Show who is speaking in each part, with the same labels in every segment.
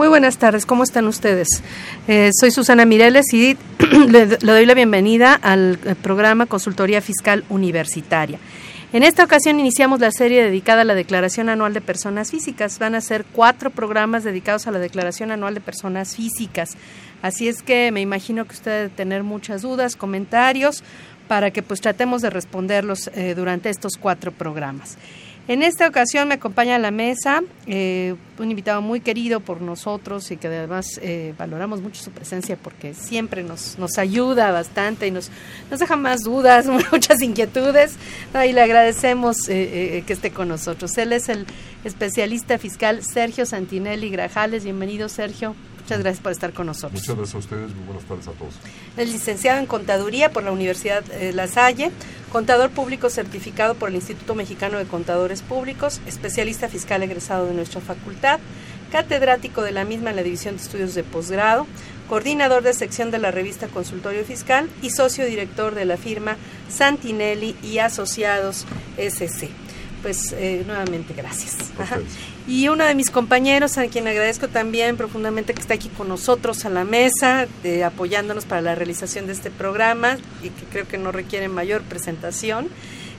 Speaker 1: Muy buenas tardes, ¿cómo están ustedes? Eh, soy Susana Mireles y le, doy la bienvenida al eh, programa Consultoría Fiscal Universitaria. En esta ocasión iniciamos la serie dedicada a la Declaración Anual de Personas Físicas. Van a ser cuatro programas dedicados a la Declaración Anual de Personas Físicas. Así es que me imagino que usted debe tener muchas dudas, comentarios, para que pues tratemos de responderlos eh, durante estos cuatro programas. En esta ocasión me acompaña a la mesa eh, un invitado muy querido por nosotros y que además eh, valoramos mucho su presencia porque siempre nos, nos ayuda bastante y nos, nos deja más dudas, muchas inquietudes. ¿no? Y le agradecemos eh, que esté con nosotros. Él es el especialista fiscal Sergio Santinelli Grajales. Bienvenido, Sergio. Muchas gracias por estar con nosotros.
Speaker 2: Muchas gracias a ustedes, muy buenas tardes a todos.
Speaker 1: Es licenciado en Contaduría por la Universidad eh, La Salle, contador público certificado por el Instituto Mexicano de Contadores Públicos, especialista fiscal egresado de nuestra facultad, catedrático de la misma en la División de Estudios de Posgrado, coordinador de sección de la revista Consultorio Fiscal y socio director de la firma Santinelli y Asociados SC. Pues eh, nuevamente gracias. Ajá. Y uno de mis compañeros, a quien agradezco también profundamente que está aquí con nosotros a la mesa, de, apoyándonos para la realización de este programa y que creo que no requiere mayor presentación,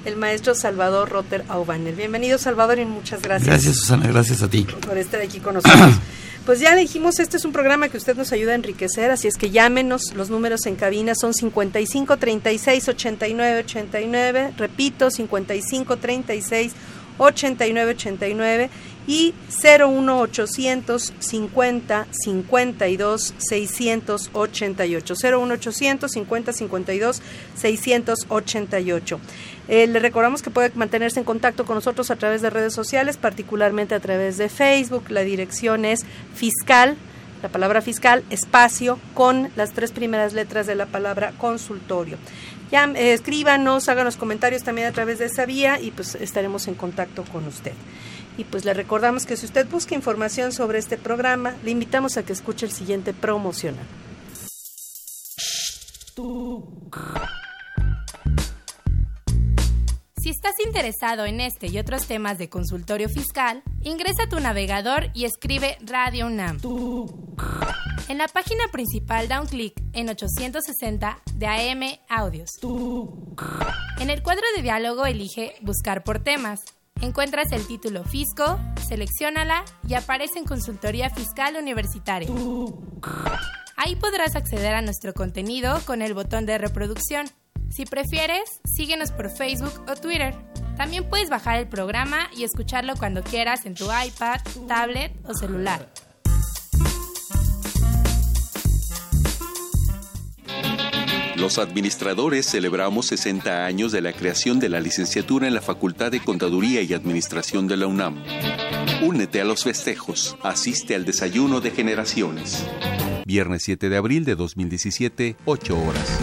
Speaker 1: el maestro Salvador Rotter Aubaner. Bienvenido Salvador y muchas gracias.
Speaker 3: Gracias Susana, gracias a ti.
Speaker 1: Por estar aquí con nosotros. Pues ya le dijimos, este es un programa que usted nos ayuda a enriquecer, así es que llámenos, los números en cabina son 55 36 89 89, repito, 55 36 89 89 y 01800 50 52 688 01800 50 52 688 eh, le recordamos que puede mantenerse en contacto con nosotros a través de redes sociales particularmente a través de Facebook la dirección es fiscal la palabra fiscal, espacio, con las tres primeras letras de la palabra consultorio. Ya eh, escríbanos, háganos comentarios también a través de esa vía y pues estaremos en contacto con usted. Y pues le recordamos que si usted busca información sobre este programa, le invitamos a que escuche el siguiente promocional.
Speaker 4: Si estás interesado en este y otros temas de consultorio fiscal, ingresa a tu navegador y escribe Radio UNAM. En la página principal da un clic en 860 de AM Audios. En el cuadro de diálogo elige Buscar por temas. Encuentras el título Fisco, selecciónala y aparece en Consultoría Fiscal Universitaria. Ahí podrás acceder a nuestro contenido con el botón de reproducción. Si prefieres, síguenos por Facebook o Twitter. También puedes bajar el programa y escucharlo cuando quieras en tu iPad, tablet o celular.
Speaker 5: Los administradores celebramos 60 años de la creación de la licenciatura en la Facultad de Contaduría y Administración de la UNAM. Únete a los festejos, asiste al desayuno de generaciones. Viernes 7 de abril de 2017, 8 horas.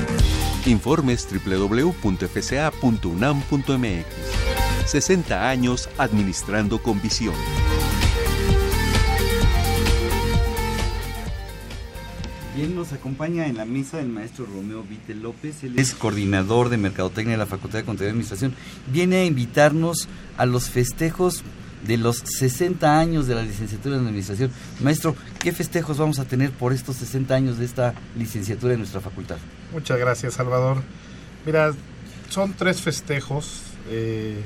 Speaker 5: Informes www.fca.unam.mx. 60 años administrando con visión.
Speaker 6: Nos acompaña en la mesa el maestro Romeo Vite López, él es coordinador de Mercadotecnia de la Facultad de Contaduría y Administración. Viene a invitarnos a los festejos de los 60 años de la licenciatura en Administración. Maestro, ¿qué festejos vamos a tener por estos 60 años de esta licenciatura en nuestra facultad?
Speaker 7: Muchas gracias, Salvador. Mira, son tres festejos eh,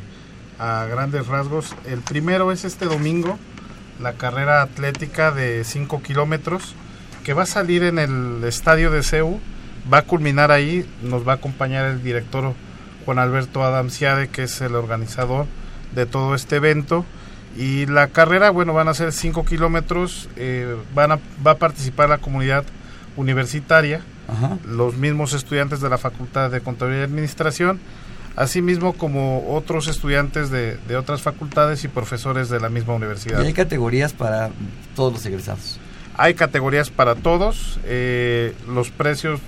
Speaker 7: a grandes rasgos. El primero es este domingo, la carrera atlética de 5 kilómetros, que va a salir en el estadio de CEU, va a culminar ahí, nos va a acompañar el director Juan Alberto Adamciade, que es el organizador de todo este evento. Y la carrera, bueno, van a ser 5 kilómetros, eh, van a, va a participar la comunidad universitaria,
Speaker 6: Ajá.
Speaker 7: los mismos estudiantes de la Facultad de Contaduría y Administración, asimismo como otros estudiantes de, de otras facultades y profesores de la misma universidad.
Speaker 6: Y hay categorías para todos los egresados.
Speaker 7: Hay categorías para todos. Eh, los precios,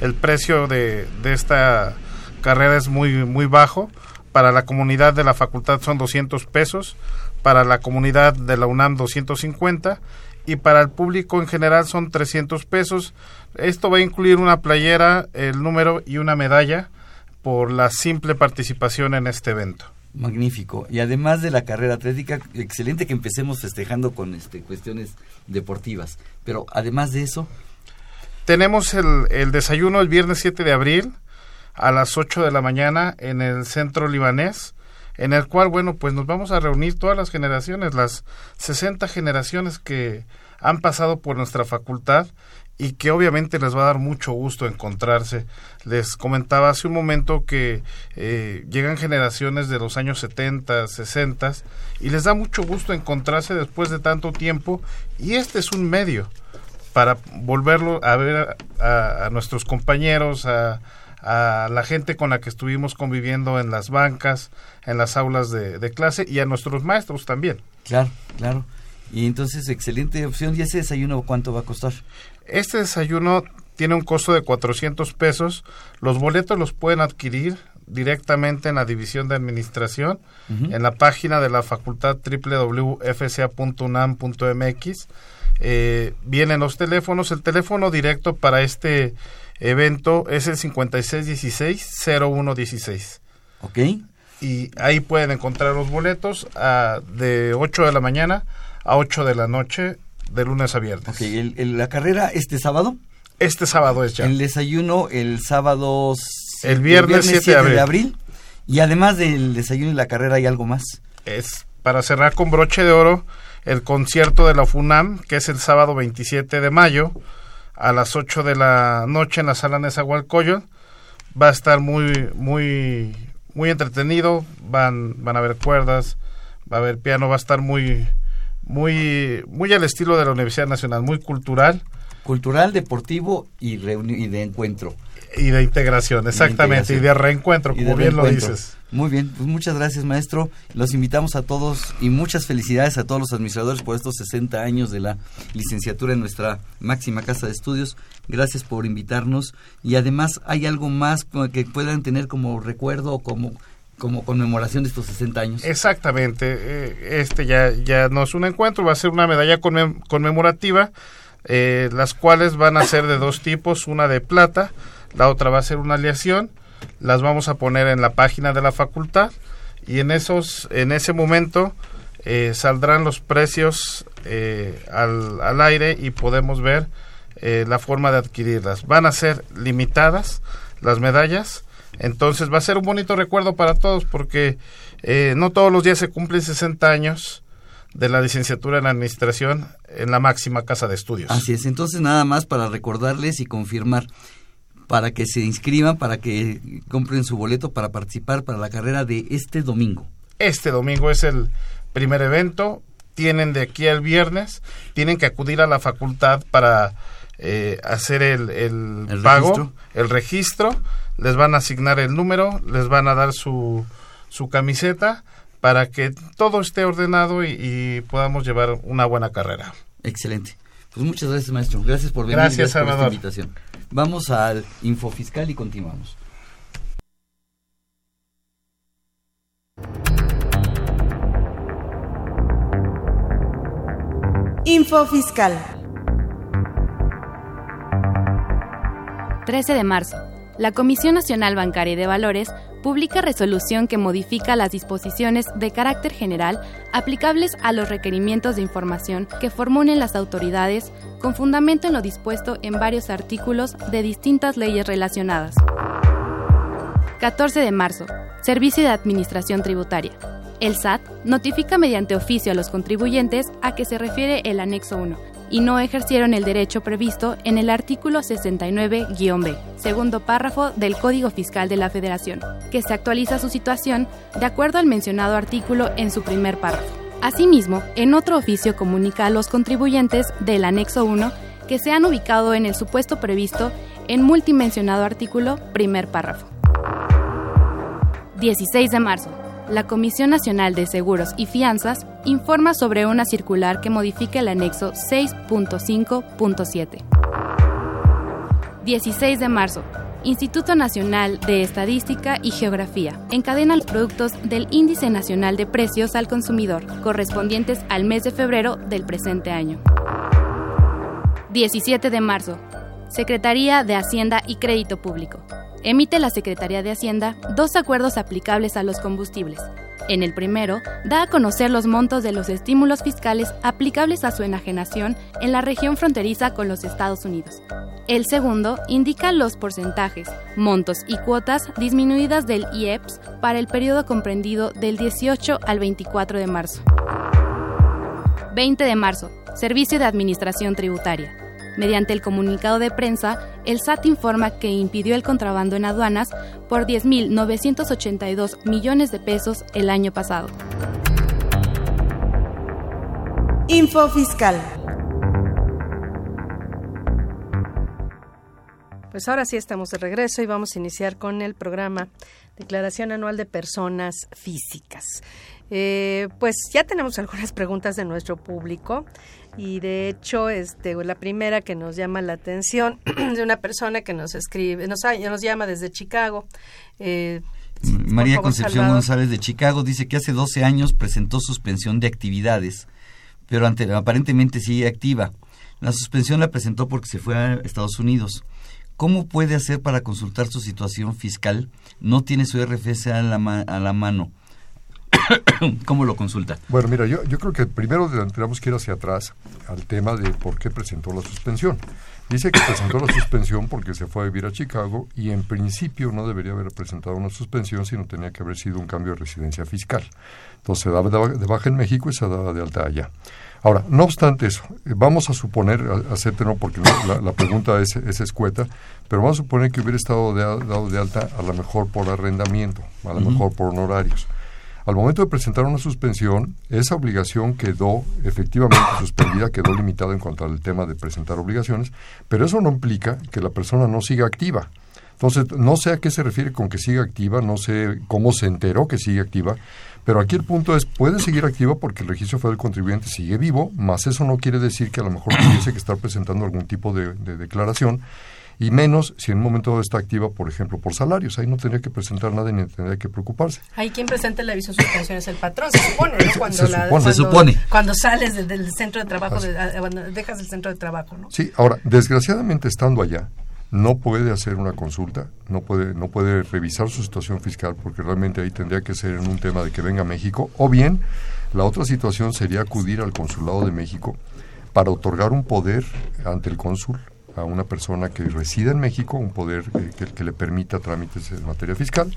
Speaker 7: el precio de, de esta carrera es muy, muy bajo. Para la comunidad de la facultad son 200 pesos, para la comunidad de la UNAM 250 y para el público en general son 300 pesos. Esto va a incluir una playera, el número y una medalla por la simple participación en este evento.
Speaker 6: Magnífico. Y además de la carrera atlética, excelente que empecemos festejando con este, cuestiones deportivas. Pero además de eso...
Speaker 7: Tenemos el, el desayuno el viernes 7 de abril a las 8 de la mañana en el centro libanés, en el cual, bueno, pues nos vamos a reunir todas las generaciones, las 60 generaciones que han pasado por nuestra facultad y que obviamente les va a dar mucho gusto encontrarse. Les comentaba hace un momento que eh, llegan generaciones de los años 70, 60 y les da mucho gusto encontrarse después de tanto tiempo y este es un medio para volverlo a ver a, a nuestros compañeros, a, a la gente con la que estuvimos conviviendo en las bancas, en las aulas de, de clase y a nuestros maestros también.
Speaker 6: Claro, claro. Y entonces, excelente opción. ¿Y ese desayuno cuánto va a costar?
Speaker 7: Este desayuno tiene un costo de 400 pesos. Los boletos los pueden adquirir directamente en la división de administración, uh -huh. en la página de la facultad www.fca.unam.mx. Eh, vienen los teléfonos. El teléfono directo para este evento es el 5616-0116.
Speaker 6: Ok.
Speaker 7: Y ahí pueden encontrar los boletos a, de 8 de la mañana a 8 de la noche, de lunes a viernes.
Speaker 6: Ok, el, el, ¿la carrera este sábado?
Speaker 7: Este sábado es ya.
Speaker 6: El desayuno el sábado...
Speaker 7: El viernes, el viernes 7, 7 de, abril.
Speaker 6: de abril. Y además del desayuno y la carrera, ¿hay algo más?
Speaker 7: Es para cerrar con broche de oro el concierto de la FUNAM, que es el sábado 27 de mayo a las 8 de la noche en la sala Nezahualcóyotl. Va a estar muy, muy, muy entretenido. Van, van a haber cuerdas, va a haber piano, va a estar muy, muy, muy al estilo de la Universidad Nacional, muy cultural.
Speaker 6: Cultural, deportivo y, y de encuentro.
Speaker 7: Y de integración, exactamente, y de, integración. y de reencuentro, como de bien reencuentro. lo dices.
Speaker 6: Muy bien, pues muchas gracias maestro. Los invitamos a todos y muchas felicidades a todos los administradores por estos 60 años de la licenciatura en nuestra máxima casa de estudios. Gracias por invitarnos y además hay algo más que puedan tener como recuerdo o como como conmemoración de estos 60 años.
Speaker 7: Exactamente, este ya, ya no es un encuentro, va a ser una medalla conmem conmemorativa, eh, las cuales van a ser de dos tipos, una de plata, la otra va a ser una aleación, las vamos a poner en la página de la facultad y en esos en ese momento eh, saldrán los precios eh, al, al, aire y podemos ver eh, la forma de adquirirlas van a ser limitadas las medallas entonces va a ser un bonito recuerdo para todos porque eh, no todos los días se cumplen 60 años de la licenciatura en administración en la máxima casa de estudios.
Speaker 6: Así es, entonces nada más para recordarles y confirmar para que se inscriban, para que compren su boleto para participar para la carrera de este domingo.
Speaker 7: Este domingo es el primer evento, tienen de aquí al viernes, tienen que acudir a la facultad para eh, hacer el, el,
Speaker 6: ¿El
Speaker 7: pago,
Speaker 6: registro?
Speaker 7: el registro, les van a asignar el número, les van a dar su, su camiseta para que todo esté ordenado y, y podamos llevar una buena carrera.
Speaker 6: Excelente. Pues muchas gracias, maestro. Gracias por venir.
Speaker 7: Gracias,
Speaker 6: gracias por
Speaker 7: Salvador.
Speaker 6: esta invitación. Vamos al Info Fiscal y continuamos.
Speaker 1: Info Fiscal.
Speaker 8: 13 de marzo. La Comisión Nacional Bancaria y de Valores publica resolución que modifica las disposiciones de carácter general aplicables a los requerimientos de información que formulen las autoridades con fundamento en lo dispuesto en varios artículos de distintas leyes relacionadas. 14 de marzo. Servicio de Administración Tributaria. El SAT notifica mediante oficio a los contribuyentes a que se refiere el anexo 1 y no ejercieron el derecho previsto en el artículo 69-B, segundo párrafo del Código Fiscal de la Federación, que se actualiza su situación de acuerdo al mencionado artículo en su primer párrafo. Asimismo, en otro oficio comunica a los contribuyentes del anexo 1 que se han ubicado en el supuesto previsto en multimensionado artículo primer párrafo. 16 de marzo. La Comisión Nacional de Seguros y Fianzas informa sobre una circular que modifica el anexo 6.5.7. 16 de marzo. Instituto Nacional de Estadística y Geografía encadena los productos del Índice Nacional de Precios al Consumidor, correspondientes al mes de febrero del presente año. 17 de marzo. Secretaría de Hacienda y Crédito Público. Emite la Secretaría de Hacienda dos acuerdos aplicables a los combustibles. En el primero, da a conocer los montos de los estímulos fiscales aplicables a su enajenación en la región fronteriza con los Estados Unidos. El segundo indica los porcentajes, montos y cuotas disminuidas del IEPS para el periodo comprendido del 18 al 24 de marzo. 20 de marzo, Servicio de Administración Tributaria. Mediante el comunicado de prensa, el SAT informa que impidió el contrabando en aduanas por 10.982 millones de pesos el año pasado.
Speaker 1: Info Fiscal. Pues ahora sí estamos de regreso y vamos a iniciar con el programa Declaración Anual de Personas Físicas. Eh, pues ya tenemos algunas preguntas de nuestro público y de hecho este la primera que nos llama la atención de una persona que nos escribe nos, nos llama desde Chicago eh,
Speaker 6: María Concepción González de Chicago dice que hace 12 años presentó suspensión de actividades pero aparentemente sigue activa la suspensión la presentó porque se fue a Estados Unidos ¿Cómo puede hacer para consultar su situación fiscal? No tiene su RFC a la, a la mano. ¿Cómo lo consulta?
Speaker 2: Bueno, mira, yo, yo creo que primero tenemos que ir hacia atrás al tema de por qué presentó la suspensión. Dice que presentó la suspensión porque se fue a vivir a Chicago y en principio no debería haber presentado una suspensión, sino tenía que haber sido un cambio de residencia fiscal. Entonces se daba de baja en México y se daba de alta allá. Ahora, no obstante eso, eh, vamos a suponer, acéptenlo porque la, pregunta es, es, escueta, pero vamos a suponer que hubiera estado dado de alta a lo mejor por arrendamiento, a lo mejor por honorarios. Al momento de presentar una suspensión, esa obligación quedó efectivamente suspendida, quedó limitada en cuanto al tema de presentar obligaciones, pero eso no implica que la persona no siga activa. Entonces, no sé a qué se refiere con que siga activa, no sé cómo se enteró que sigue activa, pero aquí el punto es, puede seguir activa porque el registro federal del contribuyente sigue vivo, más eso no quiere decir que a lo mejor tuviese que estar presentando algún tipo de, declaración, y menos si en un momento está activa, por ejemplo, por salarios. Ahí no tendría que presentar nada ni tendría que preocuparse.
Speaker 1: Ahí quien presenta el aviso de suspensión es el patrón, se supone, ¿no?
Speaker 6: Cuando, se, supone,
Speaker 1: cuando, sales del centro de trabajo, cuando dejas el centro de trabajo, ¿no?
Speaker 2: Sí, ahora, desgraciadamente estando allá, no puede hacer una consulta, no puede, no puede revisar su situación fiscal porque realmente ahí tendría que ser en un tema de que venga a México o bien la otra situación sería acudir al consulado de México para otorgar un poder ante el cónsul a una persona que resida en México, un poder que, que, le permita trámites en materia fiscal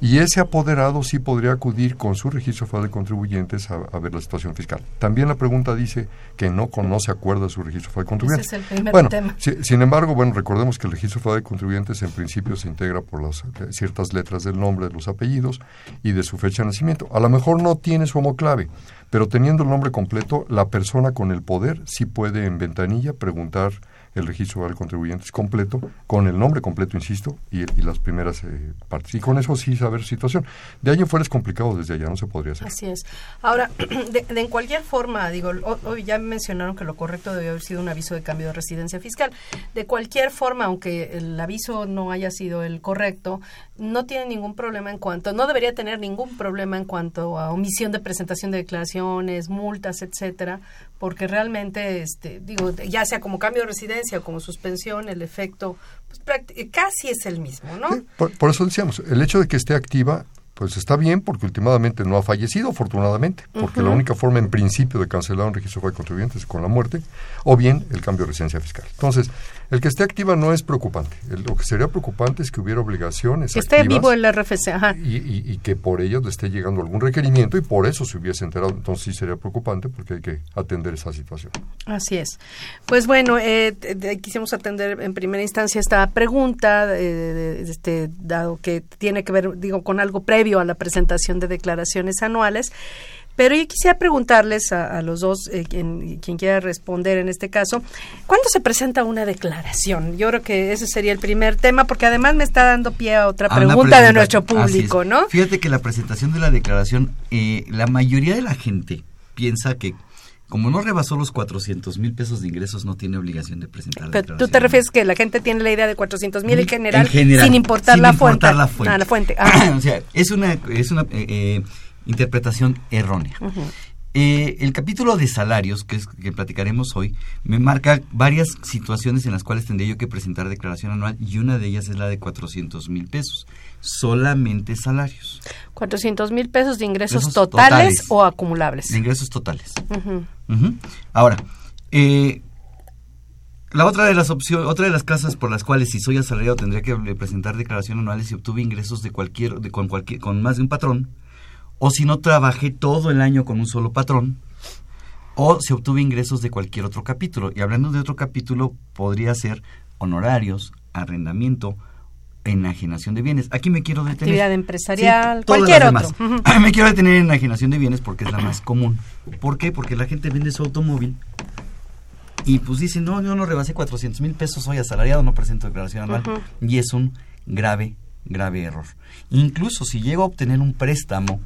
Speaker 2: y ese apoderado sí podría acudir con su registro federal de contribuyentes a, ver la situación fiscal. También la pregunta dice que no conoce acuerda su registro federal de contribuyentes.
Speaker 1: Ese es el primer
Speaker 2: bueno,
Speaker 1: tema.
Speaker 2: sin embargo, bueno, recordemos que el registro federal de contribuyentes en principio se integra por las eh, ciertas letras del nombre, de los apellidos y de su fecha de nacimiento. A lo mejor no tiene su homoclave, pero teniendo el nombre completo, la persona con el poder sí puede en ventanilla preguntar el registro de contribuyentes completo, con el nombre completo, insisto, y, las primeras eh, partes. Y con eso sí saber situación. De ahí en fuera es complicado, desde allá no se podría hacer.
Speaker 1: Así es. Ahora, de, en cualquier forma, digo, hoy ya mencionaron que lo correcto debe haber sido un aviso de cambio de residencia fiscal. De cualquier forma, aunque el aviso no haya sido el correcto, no tiene ningún problema en cuanto, no debería tener ningún problema en cuanto a omisión de presentación de declaraciones, multas, etcétera, porque realmente, este, digo, ya sea como cambio de residencia o como suspensión, el efecto pues, casi es el mismo, ¿no?
Speaker 2: por, eso decíamos, el hecho de que esté activa pues está bien porque últimamente no ha fallecido, afortunadamente, porque la única forma en principio de cancelar un registro de contribuyentes es con la muerte, o bien el cambio de residencia fiscal. Entonces, el que esté activa no es preocupante. lo que sería preocupante es que hubiera obligaciones.
Speaker 1: Que esté vivo el RFC, ajá.
Speaker 2: Y, que por ello le esté llegando algún requerimiento y por eso se hubiese enterado. Entonces sí sería preocupante porque hay que atender esa situación.
Speaker 1: Así es. Pues bueno, eh, quisimos atender en primera instancia esta pregunta, eh, este, dado que tiene que ver, digo, con algo previo a la presentación de declaraciones anuales. Pero yo quisiera preguntarles a, los dos, eh, quien, quien, quiera responder en este caso, ¿cuándo se presenta una declaración? Yo creo que ese sería el primer tema, porque además me está dando pie a otra pregunta de nuestro público, ¿no?
Speaker 6: Fíjate que la presentación de la declaración, eh, la mayoría de la gente piensa que como no rebasó los 400 mil pesos de ingresos, no tiene obligación de presentar la
Speaker 1: Pero tú te refieres que la gente tiene la idea de 400 mil en, general, sin importar, la, fuente.
Speaker 6: la fuente.
Speaker 1: Ah, la fuente.
Speaker 6: Ah. o sea, es una, es una eh, eh, interpretación errónea. Eh, el capítulo de salarios, que es que platicaremos hoy, me marca varias situaciones en las cuales tendría yo que presentar declaración anual y una de ellas es la de 400 mil pesos, solamente salarios.
Speaker 1: 400 mil pesos de ingresos totales, o acumulables.
Speaker 6: De ingresos totales. Ahora, eh, la otra de las opciones, otra de las casas por las cuales si soy asalariado tendría que presentar declaración anual es si obtuve ingresos de cualquier, de, con cualquier, con más de un patrón o si no trabajé todo el año con un solo patrón, o si obtuve ingresos de cualquier otro capítulo. Y hablando de otro capítulo, podría ser honorarios, arrendamiento, enajenación de bienes. Aquí me quiero detener.
Speaker 1: Actividad empresarial, cualquier otro.
Speaker 6: me quiero detener en enajenación de bienes porque es la más común. ¿Por qué? Porque la gente vende su automóvil y pues dice, no, yo no rebasé 400 mil pesos, soy asalariado, no presento declaración anual. Y es un grave, grave error. Incluso si llego a obtener un préstamo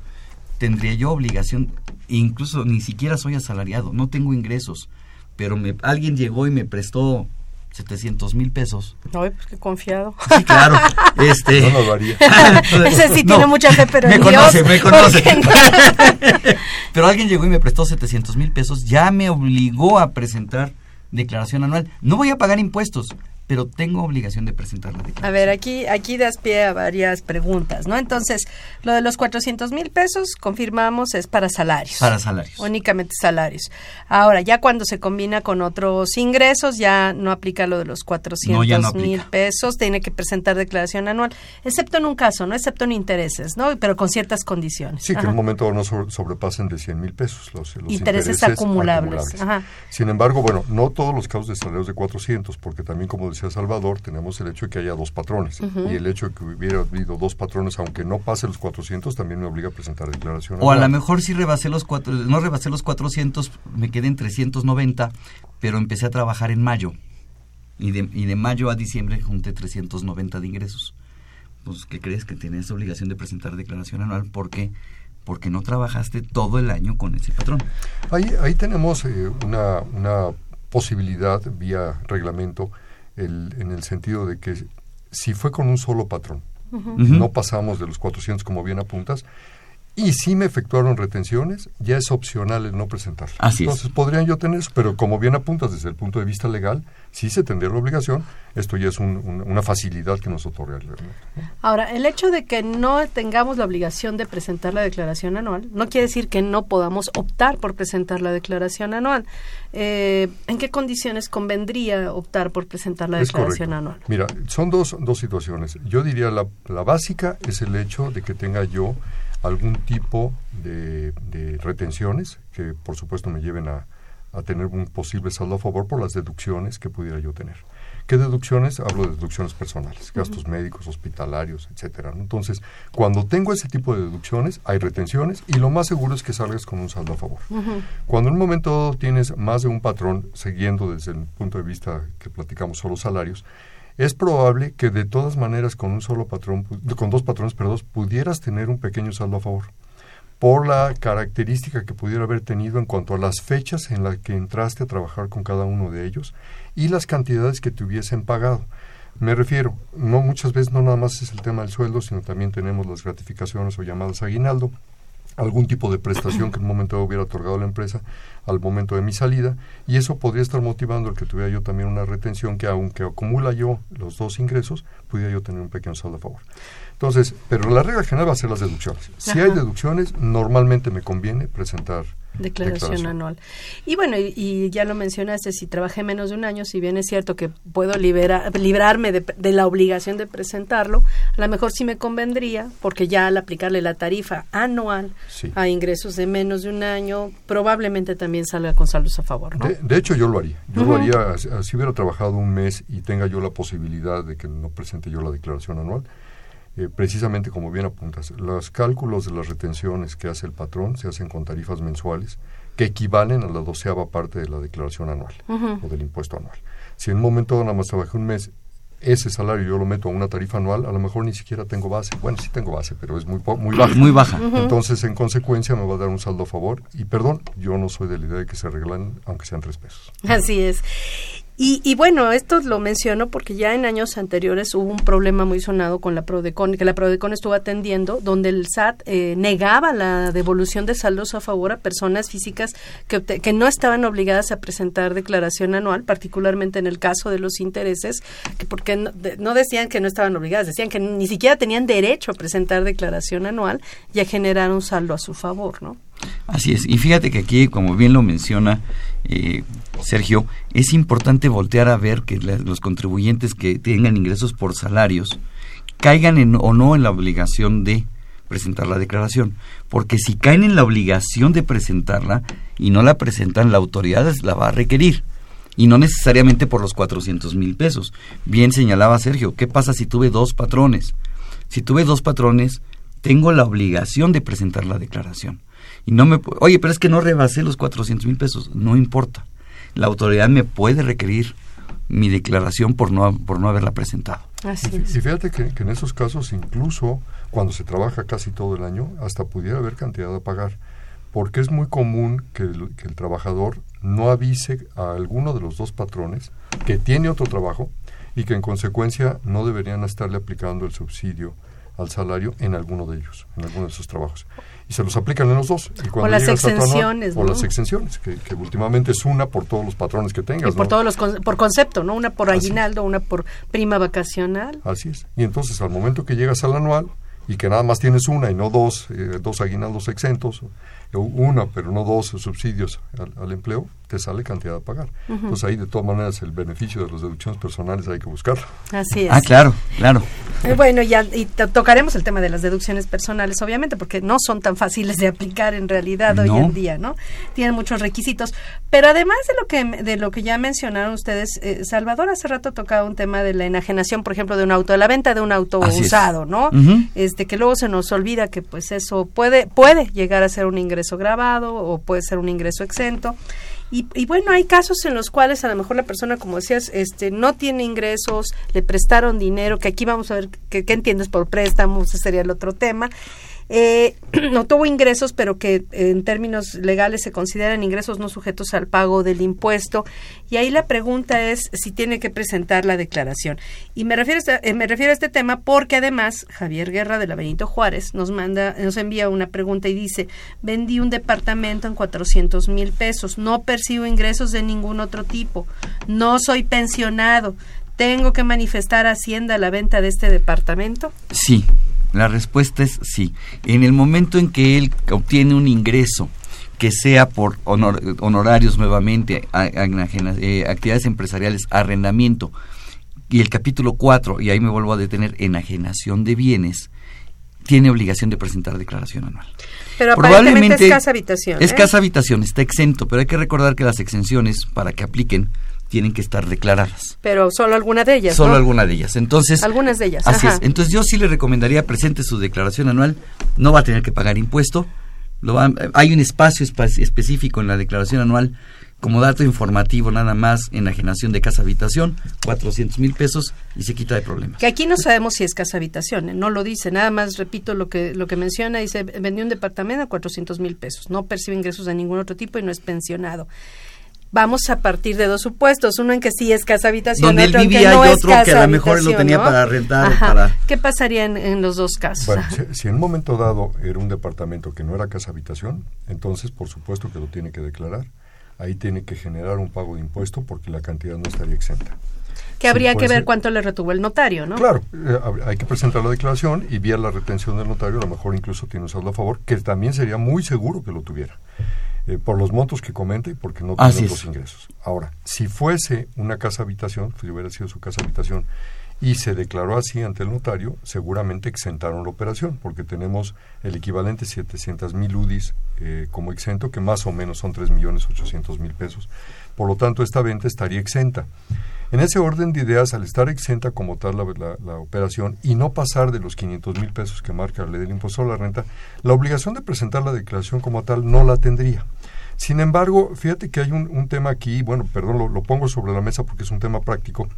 Speaker 6: tendría yo obligación, incluso ni siquiera soy asalariado, no tengo ingresos, pero me, alguien llegó y me prestó 700 mil pesos.
Speaker 1: Ay, pues qué confiado.
Speaker 6: Sí, claro. Este...
Speaker 2: No lo haría.
Speaker 1: Ese sí tiene mucha fe, pero
Speaker 6: Me conoce, me conoce. pero alguien llegó y me prestó 700 mil pesos, ya me obligó a presentar declaración anual. No voy a pagar impuestos, pero tengo obligación de presentar la declaración.
Speaker 1: A ver, aquí, aquí das pie a varias preguntas, ¿no? Entonces, lo de los 400 mil pesos, confirmamos, es para salarios.
Speaker 6: Para salarios.
Speaker 1: Únicamente salarios. Ahora, ya cuando se combina con otros ingresos, ya no aplica lo de los 400 mil pesos, tiene que presentar declaración anual, excepto en un caso, ¿no? Excepto en intereses, ¿no? Pero con ciertas condiciones.
Speaker 2: Sí, que en un momento no sobrepasen de 100 mil pesos los,
Speaker 1: intereses, acumulables.
Speaker 2: Sin embargo, bueno, no todos los casos de salarios de 400, porque también como decía Salvador, tenemos el hecho de que haya dos patrones. Y el hecho de que hubiera habido dos patrones, aunque no pase los 400, también me obliga a presentar declaración.
Speaker 6: O a lo mejor si rebasé los cuatro, no rebasé los 400, me quedé en 390, pero empecé a trabajar en mayo. Y de, y de mayo a diciembre junté 390 de ingresos. Pues, ¿qué crees? Que tienes obligación de presentar declaración anual porque porque no trabajaste todo el año con ese patrón.
Speaker 2: Ahí, ahí tenemos eh, una, una posibilidad vía reglamento el, en el sentido de que si fue con un solo patrón, no pasamos de los 400 como bien apuntas, y si me efectuaron retenciones, ya es opcional el no presentar. Entonces podrían yo tener eso, pero como bien apuntas desde el punto de vista legal, sí se tendría la obligación, esto ya es una facilidad que nos otorga el
Speaker 1: Ahora, el hecho de que no tengamos la obligación de presentar la declaración anual, no quiere decir que no podamos optar por presentar la declaración anual. Eh, ¿En qué condiciones convendría optar por presentar la declaración anual?
Speaker 2: Mira, son dos, dos situaciones. Yo diría la, la básica es el hecho de que tenga yo algún tipo de, retenciones que por supuesto me lleven a, tener un posible saldo a favor por las deducciones que pudiera yo tener. ¿Qué deducciones? Hablo de deducciones personales, gastos médicos, hospitalarios, etcétera. Entonces, cuando tengo ese tipo de deducciones, hay retenciones y lo más seguro es que salgas con un saldo a favor. Cuando en un momento tienes más de un patrón, siguiendo desde el punto de vista que platicamos solo salarios, es probable que de todas maneras con un solo patrón, con dos patrones, pudieras tener un pequeño saldo a favor por la característica que pudiera haber tenido en cuanto a las fechas en las que entraste a trabajar con cada uno de ellos y las cantidades que te hubiesen pagado. Me refiero, no muchas veces no nada más es el tema del sueldo, sino también tenemos las gratificaciones o llamadas aguinaldo, algún tipo de prestación que en un momento hubiera otorgado la empresa al momento de mi salida y eso podría estar motivando el que tuviera yo también una retención que aunque acumula yo los dos ingresos, pudiera yo tener un pequeño saldo a favor. Entonces, pero la regla general va a ser las deducciones. Si hay deducciones, normalmente me conviene presentar
Speaker 1: Declaración, anual. Y bueno, y, ya lo mencionaste, si trabajé menos de un año, si bien es cierto que puedo librarme de, la obligación de presentarlo, a lo mejor sí me convendría, porque ya al aplicarle la tarifa anual a ingresos de menos de un año, probablemente también salga con saldos a favor. ¿no?
Speaker 2: De, hecho, yo lo haría. Yo lo haría, si hubiera trabajado un mes y tenga yo la posibilidad de que no presente yo la declaración anual, eh, precisamente como bien apuntas, los cálculos de las retenciones que hace el patrón se hacen con tarifas mensuales que equivalen a la doceava parte de la declaración anual o del impuesto anual. Si en un momento nada más trabajé un mes, ese salario yo lo meto a una tarifa anual, a lo mejor ni siquiera tengo base. Bueno, sí tengo base, pero es muy, muy baja.
Speaker 6: Muy baja.
Speaker 2: Entonces, en consecuencia, me va a dar un saldo a favor. Y perdón, yo no soy de la idea de que se arreglan, aunque sean tres pesos.
Speaker 1: Así es. Y, y, bueno, esto lo menciono porque ya en años anteriores hubo un problema muy sonado con la Prodecon, que la Prodecon estuvo atendiendo, donde el SAT eh, negaba la devolución de saldos a favor a personas físicas que, que no estaban obligadas a presentar declaración anual, particularmente en el caso de los intereses, que porque no, no decían que no estaban obligadas, decían que ni siquiera tenían derecho a presentar declaración anual y a generar un saldo a su favor, ¿no?
Speaker 6: Así es. Y fíjate que aquí, como bien lo menciona eh, Sergio, es importante voltear a ver que los contribuyentes que tengan ingresos por salarios caigan en, o no en la obligación de presentar la declaración. Porque si caen en la obligación de presentarla y no la presentan, la autoridad la va a requerir. Y no necesariamente por los 400 mil pesos. Bien señalaba Sergio, ¿qué pasa si tuve dos patrones? Si tuve dos patrones, tengo la obligación de presentar la declaración y no me oye pero es que no rebasé los 400 mil pesos no importa. La autoridad me puede requerir mi declaración por no por no haberla presentado.
Speaker 2: Y, fíjate que, en esos casos incluso cuando se trabaja casi todo el año hasta pudiera haber cantidad a pagar porque es muy común que el, que el trabajador no avise a alguno de los dos patrones que tiene otro trabajo y que en consecuencia no deberían estarle aplicando el subsidio al salario en alguno de ellos, en alguno de esos trabajos y se los aplican en los dos.
Speaker 1: Y o las exenciones.
Speaker 2: O las exenciones, que, últimamente es una por todos los patrones que tengas.
Speaker 1: Y por todos los por concepto, ¿no? Una por aguinaldo, una por prima vacacional.
Speaker 2: Así es. Y entonces al momento que llegas al anual y que nada más tienes una y no dos, eh, dos aguinaldos exentos, una, pero no dos subsidios al, empleo, te sale cantidad a pagar. Entonces ahí de todas maneras el beneficio de las deducciones personales hay que buscarlo.
Speaker 1: Así es.
Speaker 6: Ah, claro, claro.
Speaker 1: Eh, bueno, ya y tocaremos el tema de las deducciones personales, obviamente, porque no son tan fáciles de aplicar en realidad hoy en día, ¿no? Tienen muchos requisitos. Pero además de lo que de lo que ya mencionaron ustedes, eh, Salvador hace rato tocaba un tema de la enajenación, por ejemplo, de un auto, de la venta de un auto usado, ¿no? Este que luego se nos olvida que pues eso puede puede llegar a ser un ingreso grabado o puede ser un ingreso exento. Y, bueno, hay casos en los cuales a lo mejor la persona, como decías, este, no tiene ingresos, le prestaron dinero, que aquí vamos a ver qué entiendes por préstamos, ese sería el otro tema eh, no tuvo ingresos, pero que en términos legales se consideran ingresos no sujetos al pago del impuesto. Y ahí la pregunta es si tiene que presentar la declaración. Y me refiero, a, eh, me refiero a este tema porque además Javier Guerra de la Benito Juárez nos manda, nos envía una pregunta y dice, vendí un departamento en 400 mil pesos, no percibo ingresos de ningún otro tipo, no soy pensionado, ¿tengo que manifestar Hacienda la venta de este departamento?
Speaker 6: Sí, la respuesta es sí. En el momento en que él obtiene un ingreso, que sea por honorarios nuevamente, eh, actividades empresariales, arrendamiento, y el capítulo 4, y ahí me vuelvo a detener, enajenación de bienes, tiene obligación de presentar declaración anual.
Speaker 1: Pero Probablemente es casa habitación.
Speaker 6: Es ¿eh? casa habitación, está exento, pero hay que recordar que las exenciones, para que apliquen, tienen que estar declaradas.
Speaker 1: Pero solo alguna de ellas.
Speaker 6: Solo alguna de ellas. Entonces.
Speaker 1: Algunas de ellas.
Speaker 6: Así es. Entonces yo sí le recomendaría presente su declaración anual. No va a tener que pagar impuesto. Lo hay un espacio específico en la declaración anual como dato informativo nada más enajenación de casa habitación, 400 mil pesos y se quita de problemas.
Speaker 1: Que aquí no sabemos si es casa habitación, ¿eh? no lo dice, nada más repito lo que, lo que menciona, dice vendió un departamento a 400 mil pesos, no percibe ingresos de ningún otro tipo y no es pensionado vamos a partir de dos supuestos, uno en que sí es casa habitación,
Speaker 6: Donde
Speaker 1: otro
Speaker 6: él vivía
Speaker 1: en que no
Speaker 6: y
Speaker 1: otro
Speaker 6: que a lo mejor lo tenía para rentar. Para...
Speaker 1: ¿Qué pasaría en, los dos casos?
Speaker 2: Bueno, si, en un momento dado era un departamento que no era casa habitación, entonces por supuesto que lo tiene que declarar. Ahí tiene que generar un pago de impuesto porque la cantidad no estaría exenta.
Speaker 1: Que habría que ver cuánto le retuvo el notario, ¿no?
Speaker 2: Claro, eh, hay que presentar la declaración y vía la retención del notario, a lo mejor incluso tiene un saldo a favor, que también sería muy seguro que lo tuviera. Eh, por los montos que comenta y porque no tiene los ingresos. Ahora, si fuese una casa habitación, si hubiera sido su casa habitación, y se declaró así ante el notario, seguramente exentaron la operación, porque tenemos el equivalente 700 mil UDIs eh, como exento, que más o menos son 3 millones 800 mil pesos. Por lo tanto, esta venta estaría exenta. En ese orden de ideas, al estar exenta como tal la, operación y no pasar de los 500 mil pesos que marca la ley del impuesto a la renta, la obligación de presentar la declaración como tal no la tendría. Sin embargo, fíjate que hay un, tema aquí, bueno, perdón, lo, pongo sobre la mesa porque es un tema práctico,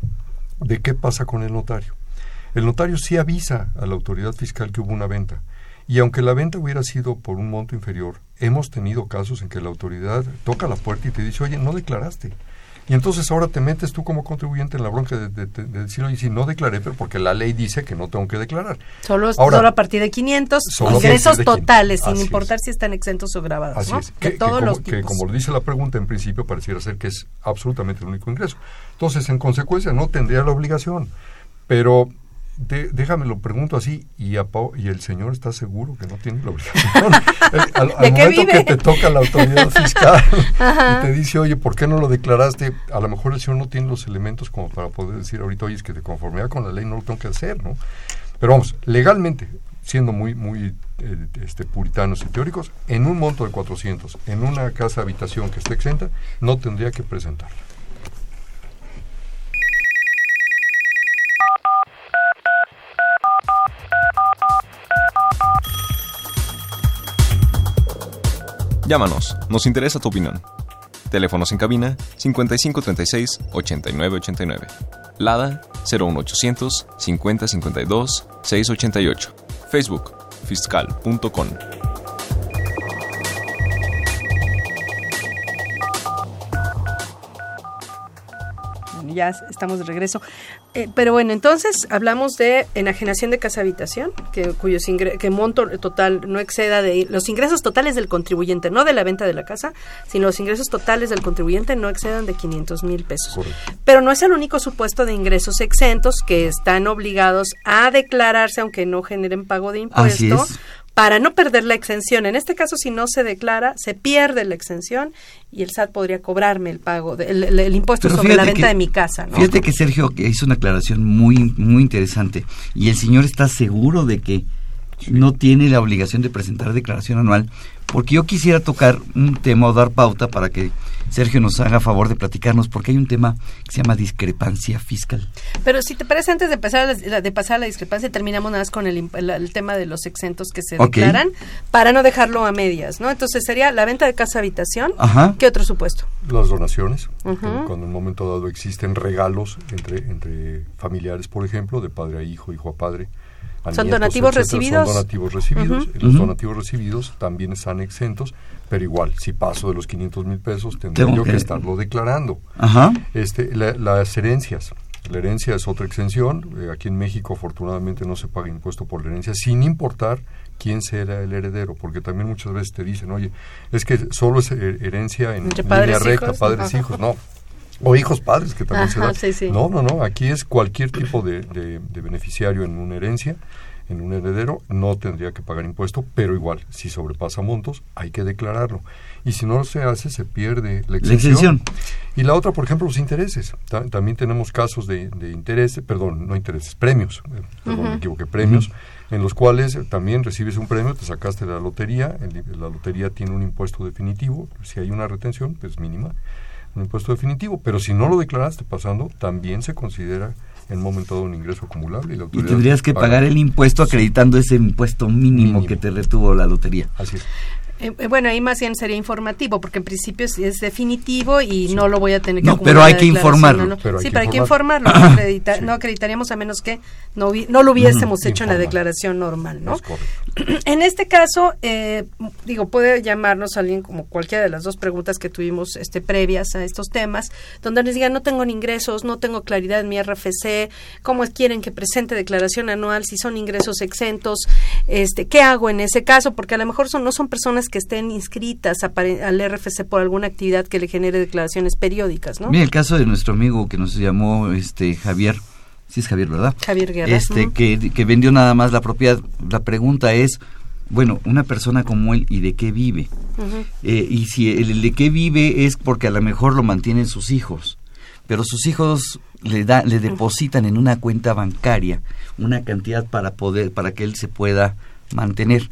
Speaker 2: de qué pasa con el notario. El notario sí avisa a la autoridad fiscal que hubo una venta. Y aunque la venta hubiera sido por un monto inferior, hemos tenido casos en que la autoridad toca la puerta y te dice, oye, no declaraste. Y entonces ahora te metes tú como contribuyente en la bronca de, decir, oye, si no declaré, pero porque la ley dice que no tengo que declarar.
Speaker 1: Solo, ahora, a partir de 500 ingresos totales, sin importar si están exentos o grabados.
Speaker 2: Así es. Que, todos como, los que como dice la pregunta, en principio pareciera ser que es absolutamente el único ingreso. Entonces, en consecuencia, no tendría la obligación. Pero déjame lo pregunto así y, y el señor está seguro que no tiene la obligación. Al, momento que te toca la autoridad fiscal y te dice oye por qué no lo declaraste a lo mejor el señor no tiene los elementos como para poder decir ahorita oye es que de conformidad con la ley no lo tengo que hacer no pero vamos legalmente siendo muy muy eh, este, puritanos y teóricos en un monto de 400 en una casa habitación que esté exenta no tendría que presentarla
Speaker 9: Llámanos, nos interesa tu opinión. Teléfonos en cabina 5536 8989. Lada 01800 5052 688. Facebook fiscal.com.
Speaker 1: ya estamos de regreso. Eh, pero bueno, entonces hablamos de enajenación de casa habitación, que cuyos que monto total no exceda de los ingresos totales del contribuyente, no de la venta de la casa, sino los ingresos totales del contribuyente no excedan de 500 mil pesos. Pero no es el único supuesto de ingresos exentos que están obligados a declararse aunque no generen pago de impuesto para no perder la exención. En este caso, si no se declara, se pierde la exención y el SAT podría cobrarme el pago, el, impuesto sobre la venta de mi casa.
Speaker 6: Fíjate que Sergio hizo una aclaración muy, muy interesante y el señor está seguro de que no tiene la obligación de presentar declaración anual, porque yo quisiera tocar un tema o dar pauta para que Sergio nos haga favor de platicarnos, porque hay un tema que se llama discrepancia fiscal.
Speaker 1: Pero si te parece, antes de pasar a la, de pasar a la discrepancia, terminamos nada más con el, tema de los exentos que se declaran, para no dejarlo a medias, ¿no? Entonces sería la venta de casa-habitación, ¿qué otro supuesto?
Speaker 2: Las donaciones, cuando en un momento dado existen regalos entre, entre familiares, por ejemplo, de padre a hijo, hijo a padre,
Speaker 1: ¿Son donativos recibidos?
Speaker 2: Son donativos recibidos. Los donativos recibidos también están exentos, pero igual, si paso de los 500 mil pesos, tendría yo que, estarlo declarando. Este, las herencias. La herencia es otra exención. Eh, aquí en México, afortunadamente, no se paga impuesto por la herencia, sin importar quién será el heredero, porque también muchas veces te dicen, oye, es que solo es herencia en línea recta, padres e hijos. No, o hijos padres que también se da. No, no, no, aquí es cualquier tipo de, de, beneficiario en una herencia, en un heredero, no tendría que pagar impuesto, pero igual, si sobrepasa montos, hay que declararlo. Y si no se hace, se pierde la exención. Y la otra, por ejemplo, los intereses. también tenemos casos de, de intereses, perdón, no intereses, premios, eh, perdón, me equivoqué, premios, en los cuales también recibes un premio, te sacaste la lotería, la lotería tiene un impuesto definitivo, si hay una retención, pues mínima un impuesto definitivo, pero si no lo declaraste pasando, también se considera en un momento dado un ingreso acumulable.
Speaker 6: Y, tendrías que pagar el impuesto acreditando ese impuesto mínimo, que te retuvo la lotería.
Speaker 2: Así es.
Speaker 1: Eh, eh, bueno, ahí más bien sería informativo, porque en principio es, definitivo y no lo voy a tener que
Speaker 6: No, pero hay que informarlo.
Speaker 1: sí, pero hay que informarlo. No, acreditaríamos a menos que no, no lo hubiésemos hecho en la declaración normal, ¿no? en este caso, eh, digo, puede llamarnos alguien como cualquiera de las dos preguntas que tuvimos este, previas a estos temas, donde nos digan, no tengo ni ingresos, no tengo claridad en mi RFC, cómo quieren que presente declaración anual, si son ingresos exentos, este, ¿qué hago en ese caso? Porque a lo mejor son, no son personas que estén inscritas al RFC por alguna actividad que le genere declaraciones periódicas, ¿no?
Speaker 6: Mira el caso de nuestro amigo que nos llamó este Javier, sí es Javier, ¿verdad?
Speaker 1: Javier Guerra.
Speaker 6: Este, que, que vendió nada más la propiedad. La pregunta es, bueno, una persona como él, ¿y de qué vive? Eh, y si el de qué vive es porque a lo mejor lo mantienen sus hijos, pero sus hijos le, da, le depositan en una cuenta bancaria una cantidad para poder, para que él se pueda mantener.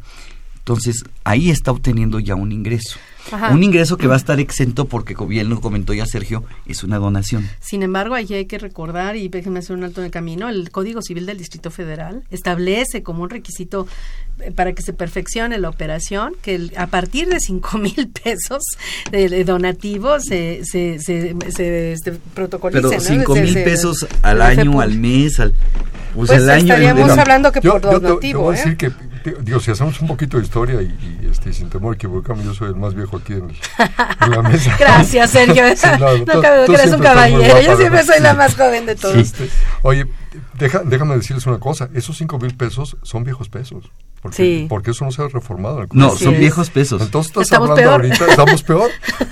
Speaker 6: Entonces, ahí está obteniendo ya un ingreso.
Speaker 1: Ajá.
Speaker 6: Un ingreso que va a estar exento porque, como bien lo comentó ya Sergio, es una donación.
Speaker 1: Sin embargo, ahí hay que recordar, y déjeme hacer un alto en el camino, el Código Civil del Distrito Federal establece como un requisito eh, para que se perfeccione la operación que el- a partir de cinco mil pesos de, de donativo se, se, se, se, este, protocolice.
Speaker 6: Pero cinco mil pesos al año, al mes, al...
Speaker 1: Pues
Speaker 6: al año...
Speaker 1: estaríamos hablando que
Speaker 2: Yo,
Speaker 1: por
Speaker 2: yo te- te,
Speaker 1: donativo,
Speaker 2: voy a
Speaker 1: ¿eh?
Speaker 2: decir que, digo, si hacemos un poquito de historia y, y, este, sin temor a equivocarme, yo soy el más viejo aquí en, el- en la mesa.
Speaker 1: Gracias, Sergio.
Speaker 2: Sí,
Speaker 1: no
Speaker 2: tú-
Speaker 1: cabe duda
Speaker 2: tú
Speaker 1: que eres un caballero. Yo siempre soy la más joven de todos.
Speaker 2: Este, oye, deja- déjame decirles una cosa. Esos cinco mil pesos son viejos pesos. Porque,
Speaker 1: Sí.
Speaker 2: porque eso no se ha reformado. en el
Speaker 6: No, son viejos pesos.
Speaker 2: Entonces estás
Speaker 1: Estamos
Speaker 2: hablando
Speaker 1: peor.
Speaker 2: ahorita, estamos peor,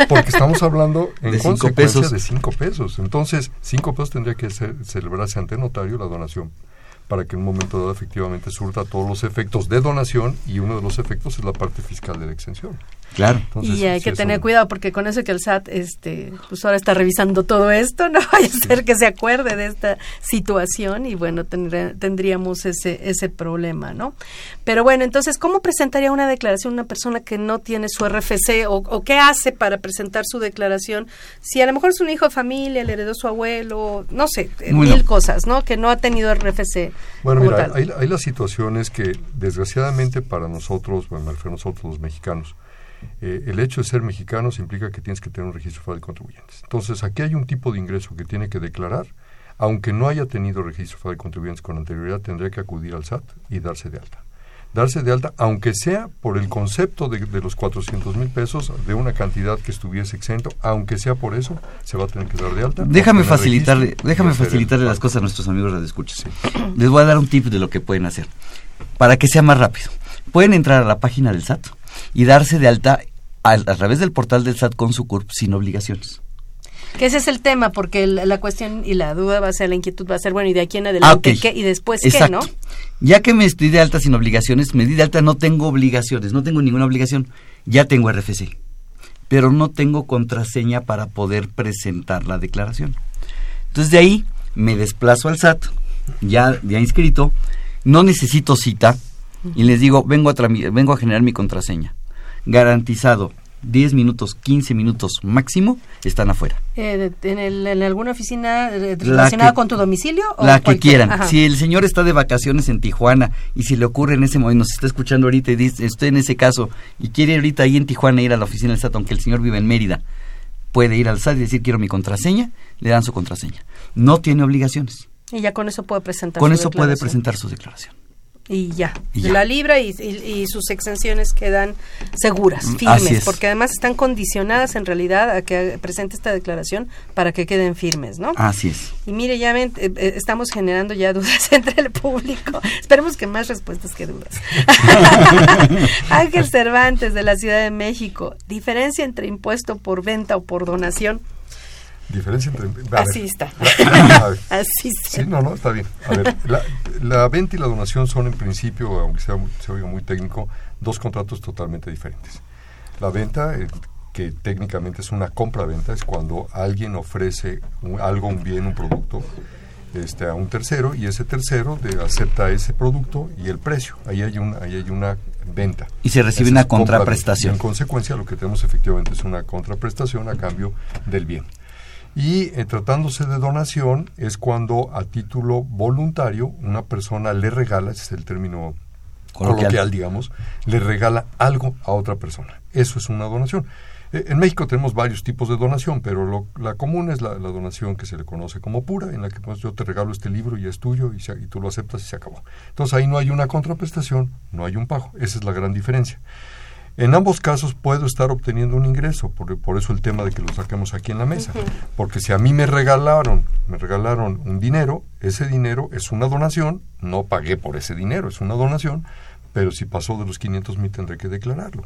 Speaker 2: porque estamos hablando en
Speaker 6: De cinco
Speaker 2: consecuencia
Speaker 6: pesos.
Speaker 2: de cinco pesos. Entonces, cinco pesos tendría que ser- celebrarse ante notario la donación para que en un momento dado efectivamente surta todos los efectos de donación y uno de los efectos es la parte fiscal de la exención.
Speaker 6: Claro.
Speaker 2: Entonces,
Speaker 1: y hay
Speaker 2: sí
Speaker 1: que tener cuidado porque con eso que el SAT este pues ahora está revisando todo esto no vaya a ser que se acuerde de esta situación y bueno tendrá- tendríamos ese ese problema no pero bueno entonces cómo presentaría una declaración una persona que no tiene su RFC o, o qué hace para presentar su declaración si a lo mejor es un hijo de familia le heredó su abuelo no sé eh,
Speaker 2: Bueno.
Speaker 1: mil cosas no que no ha tenido RFC
Speaker 2: Bueno, mira, hay, hay las situaciones que, desgraciadamente para nosotros, bueno, me refiero a nosotros los mexicanos, eh, el hecho de ser mexicanos implica que tienes que tener un registro federal de contribuyentes. Entonces, aquí hay un tipo de ingreso que tiene que declarar, aunque no haya tenido registro federal de contribuyentes con anterioridad, tendría que acudir al SAT y darse de alta. Darse de alta, aunque sea por el concepto de, de los 400 mil pesos, de una cantidad que estuviese exento, aunque sea por eso, se va a tener que dar de alta.
Speaker 6: Déjame facilitarle, déjame facilitarle las cosas a nuestros amigos radioescuchas. Les voy a dar un tip de lo que pueden hacer para que sea más rápido. Pueden entrar a la página del SAT y darse de alta a, a través del portal del SAT con su CURP sin obligaciones.
Speaker 1: que ese es el tema porque la cuestión y la duda va a ser la inquietud va a ser bueno y de aquí en adelante
Speaker 6: Ah, ok.
Speaker 1: qué y después
Speaker 6: Exacto.
Speaker 1: qué no
Speaker 6: Ya que me estoy de alta sin obligaciones, me di de alta, no tengo obligaciones, no tengo ninguna obligación, ya tengo RFC, pero no tengo contraseña para poder presentar la declaración. Entonces de ahí me desplazo al SAT, ya, ya inscrito, no necesito cita y les digo, vengo a, vengo a generar mi contraseña. Garantizado, 10 minutos, 15 minutos máximo, están afuera.
Speaker 1: Eh, en, el- en alguna oficina eh,
Speaker 6: La
Speaker 1: relacionada
Speaker 6: que-
Speaker 1: con tu domicilio o
Speaker 6: La que quieran.
Speaker 1: Ajá.
Speaker 6: Si el señor está de vacaciones en Tijuana y si le ocurre en ese momento, nos está escuchando ahorita y dice, estoy en ese caso y quiere ahorita ahí en Tijuana ir a la oficina del SAT, aunque el señor vive en Mérida, puede ir al SAT y decir quiero mi contraseña, le dan su contraseña. No tiene obligaciones.
Speaker 1: y ya con eso puede presentar
Speaker 6: Con
Speaker 1: su
Speaker 6: eso puede presentar su declaración.
Speaker 1: Y ya,
Speaker 6: Y
Speaker 1: de
Speaker 6: ya.
Speaker 1: la libra y, y- y sus exenciones quedan seguras,
Speaker 6: Mm,
Speaker 1: firmes, porque además están condicionadas en realidad a que presente esta declaración para que queden firmes, ¿no?
Speaker 6: Así es.
Speaker 1: Y mire, ya ven, eh, eh, estamos generando ya dudas entre el público. Esperemos que más respuestas que dudas. Ángel Cervantes, de la Ciudad de México. Diferencia entre impuesto por venta o por donación.
Speaker 2: Diferencia entre... a ver,
Speaker 1: Así está.
Speaker 2: la- ver.
Speaker 1: Así está.
Speaker 2: Sí, no, no, está bien. A ver, la, la venta y la donación son en principio, aunque sea, muy- se oiga muy técnico, dos contratos totalmente diferentes. La venta, eh, que técnicamente es una compra-venta, es cuando alguien ofrece un- algo, un bien, un producto, este, a un tercero y ese tercero de- acepta ese producto y el precio. Ahí hay una, ahí hay una venta.
Speaker 6: Y se recibe
Speaker 2: Esa
Speaker 6: una contraprestación.
Speaker 2: Y en consecuencia, lo que tenemos efectivamente es una contraprestación a cambio del bien. Y eh, tratándose de donación es cuando a título voluntario una persona le regala, ese es el término
Speaker 6: Coloquial.
Speaker 2: coloquial, digamos, le regala algo a otra persona. Eso es una donación. Eh, en México tenemos varios tipos de donación, pero lo- la común es la, la donación que se le conoce como pura, en la que pues, yo te regalo este libro y es tuyo y, se- y tú lo aceptas y se acabó. Entonces ahí no hay una contraprestación, no hay un pago. Esa es la gran diferencia. En ambos casos puedo estar obteniendo un ingreso, por, por eso el tema de que lo saquemos aquí en la mesa. Porque si a mí me regalaron, me regalaron un dinero, ese dinero es una donación, no pagué por ese dinero, es una donación, pero si pasó de los 500 mil tendré que declararlo.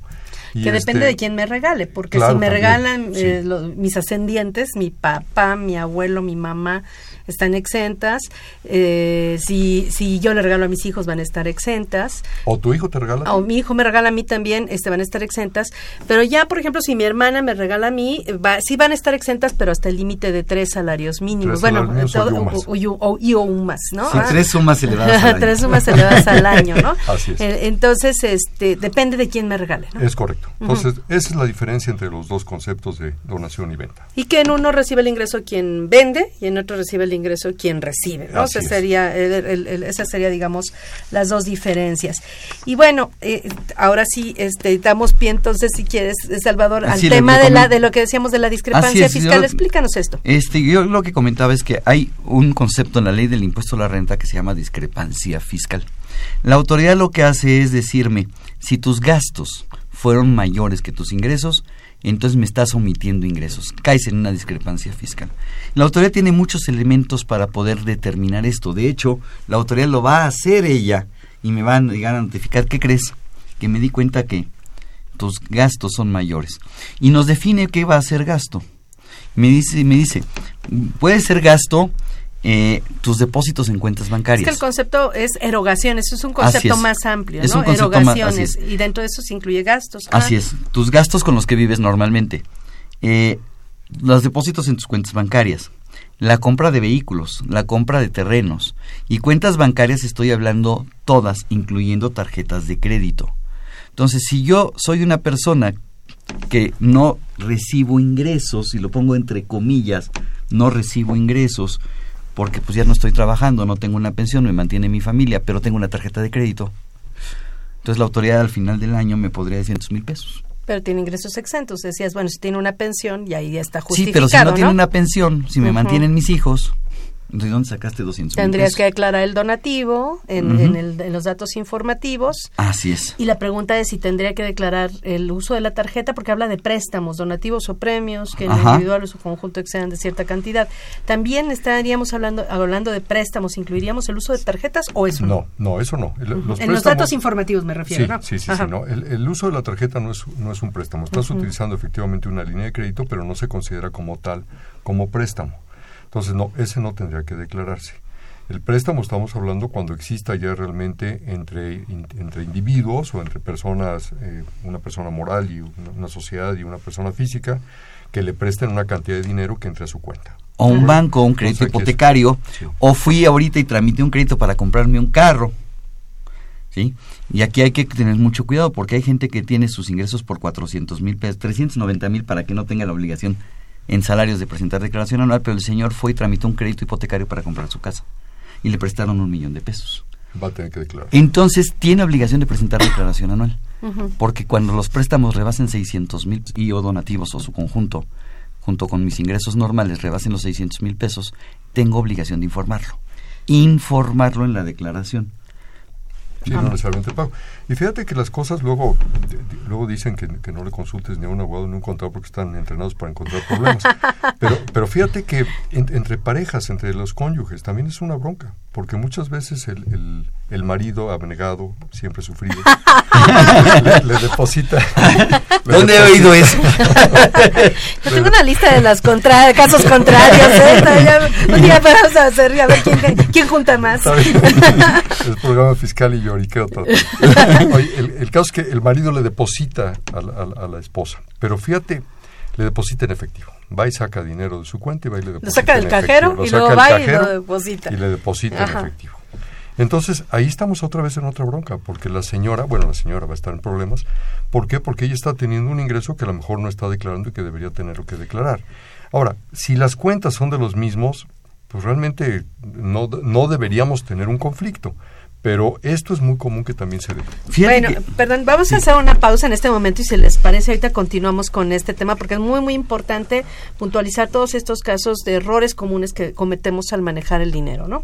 Speaker 2: Y
Speaker 1: que
Speaker 2: este-
Speaker 1: depende de quién me regale, porque
Speaker 2: Claro,
Speaker 1: si me
Speaker 2: también,
Speaker 1: regalan
Speaker 2: sí.
Speaker 1: eh, lo- mis ascendientes, mi papá, mi abuelo, mi mamá, están exentas. Eh, si, si yo le regalo a mis hijos, van a estar exentas.
Speaker 2: O tu hijo te regala.
Speaker 1: O mi hijo me regala a mí también, este, van a estar exentas. Pero ya, por ejemplo, si mi hermana me regala a mí, eh, va, sí van a estar exentas, pero hasta el límite de tres salarios mínimos.
Speaker 2: Tres
Speaker 1: bueno, todo- o- o- y- o- y o un más, ¿no?
Speaker 6: Sí,
Speaker 1: Ah.
Speaker 6: tres sumas elevadas al año.
Speaker 1: tres sumas elevadas al año, ¿no?
Speaker 2: Así es.
Speaker 1: El, entonces, este, depende de quién me regale.
Speaker 2: Es correcto. Entonces, esa es la diferencia entre los dos conceptos de donación y venta.
Speaker 1: Y que en uno recibe el ingreso quien vende y en otro recibe el ingreso quien recibe. ¿no? Esa sería, esas sería, digamos, las dos diferencias. Y bueno, eh, ahora sí, este, damos pie entonces, si quieres, Salvador, al tema de, la, de lo que decíamos de la discrepancia fiscal. Explícanos esto.
Speaker 6: Este, yo lo que comentaba es que hay un concepto en la ley del impuesto a la renta que se llama discrepancia fiscal. La autoridad lo que hace es decirme, si tus gastos fueron mayores que tus ingresos, entonces me estás omitiendo ingresos. Caes en una discrepancia fiscal. La autoridad tiene muchos elementos para poder determinar esto. De hecho, la autoridad lo va a hacer ella y me va a llegar a notificar, ¿qué crees? Que me di cuenta que tus gastos son mayores. Y nos define qué va a ser gasto. Me dice, me dice, puede ser gasto eh, tus depósitos en cuentas bancarias.
Speaker 1: Es que el concepto es erogaciones, es un concepto más amplio, ¿no? erogaciones, y dentro de eso se incluye gastos.
Speaker 6: Así es, tus gastos con los que vives normalmente. Eh, los depósitos en tus cuentas bancarias, la compra de vehículos, la compra de terrenos y cuentas bancarias estoy hablando todas, incluyendo tarjetas de crédito. Entonces, si yo soy una persona que no recibo ingresos, y lo pongo entre comillas, no recibo ingresos, porque pues ya no estoy trabajando, no tengo una pensión, me mantiene mi familia, pero tengo una tarjeta de crédito. Entonces la autoridad al final del año me podría decir mil pesos.
Speaker 1: Pero tiene ingresos exentos. Decías, bueno, si tiene una pensión y ahí ya está justificado,
Speaker 6: Sí, pero si no, tiene una pensión, si me mantienen mis hijos, ¿De dónde sacaste 200
Speaker 1: Tendrías que declarar el donativo en, los datos informativos.
Speaker 6: Así es.
Speaker 1: Y la pregunta es si tendría que declarar el uso de la tarjeta, porque habla de préstamos, donativos o premios que en individual o su conjunto excedan de cierta cantidad. También estaríamos hablando, hablando de préstamos, ¿incluiríamos el uso de tarjetas o eso
Speaker 2: no? No, eso no.
Speaker 1: en los datos informativos me refiero,
Speaker 2: sí, Sí, sí, no. El, uso de la tarjeta no es, no es un préstamo. Estás utilizando efectivamente una línea de crédito, pero no se considera como tal, como préstamo. Entonces, no, ese no tendría que declararse. El préstamo estamos hablando cuando exista ya realmente entre, entre individuos o entre personas, eh, una persona moral y una, sociedad y una persona física, que le presten una cantidad de dinero que entre a su cuenta.
Speaker 6: O un banco, un crédito hipotecario, o fui ahorita y tramité un crédito para comprarme un carro. ¿Sí? Y aquí hay que tener mucho cuidado porque hay gente que tiene sus ingresos por 400 mil pesos, 390 mil para que no tenga la obligación en salarios de presentar declaración anual, pero el señor fue y tramitó un crédito hipotecario para comprar su casa y le prestaron un millón de pesos.
Speaker 2: Va a tener que declarar.
Speaker 6: Entonces tiene obligación de presentar declaración anual, porque cuando los préstamos rebasen 600 mil y o donativos o su conjunto, junto con mis ingresos normales, rebasen los 600 mil pesos, tengo obligación de informarlo. Informarlo en la declaración.
Speaker 2: Sí, no necesariamente pago. Y fíjate que las cosas luego, luego dicen que, no le consultes ni a un abogado ni a un contador porque están entrenados para encontrar problemas. pero, pero fíjate que entre parejas, entre los cónyuges, también es una bronca, porque muchas veces el, el, marido abnegado, siempre sufrido, le, deposita.
Speaker 6: ¿Dónde he oído eso?
Speaker 1: Yo tengo una lista de los contra casos contrarios. ¿eh? un día vamos a hacer, a ver quién, quién junta más.
Speaker 2: el programa fiscal y yo, el, caso es que el marido le deposita a la, esposa, pero fíjate, le deposita en efectivo. Va y saca dinero de su cuenta y va y le deposita.
Speaker 1: Lo saca del cajero y luego va y lo deposita.
Speaker 2: Y le deposita en efectivo. Entonces, ahí estamos otra vez en otra bronca, porque la señora, bueno, la señora va a estar en problemas. ¿Por qué? Porque ella está teniendo un ingreso que a lo mejor no está declarando y que debería tener que declarar. Ahora, si las cuentas son de los mismos, pues realmente no, no deberíamos tener un conflicto pero esto es muy común que también se dé.
Speaker 1: Bueno, perdón, vamos a hacer una pausa en este momento y si les parece ahorita continuamos con este tema porque es muy muy importante puntualizar todos estos casos de errores comunes que cometemos al manejar el dinero, ¿no?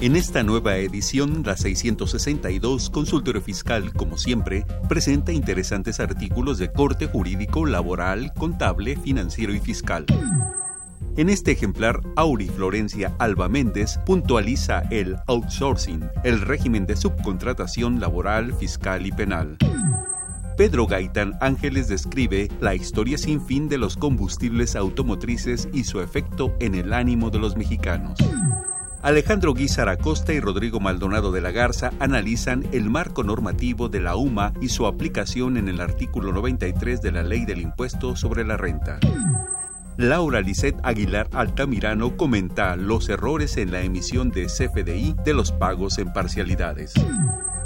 Speaker 5: En esta nueva edición, la 662, Consultorio Fiscal, como siempre, presenta interesantes artículos de corte jurídico, laboral, contable, financiero y fiscal. En este ejemplar, Auri Florencia Alba Méndez puntualiza el outsourcing, el régimen de subcontratación laboral, fiscal y penal. Pedro Gaitán Ángeles describe la historia sin fin de los combustibles automotrices y su efecto en el ánimo de los mexicanos. Alejandro Guizar Acosta y Rodrigo Maldonado de la Garza analizan el marco normativo de la UMA y su aplicación en el artículo 93 de la Ley del Impuesto sobre la Renta. Laura Lisset Aguilar Altamirano comenta los errores en la emisión de CFDI de los pagos en parcialidades.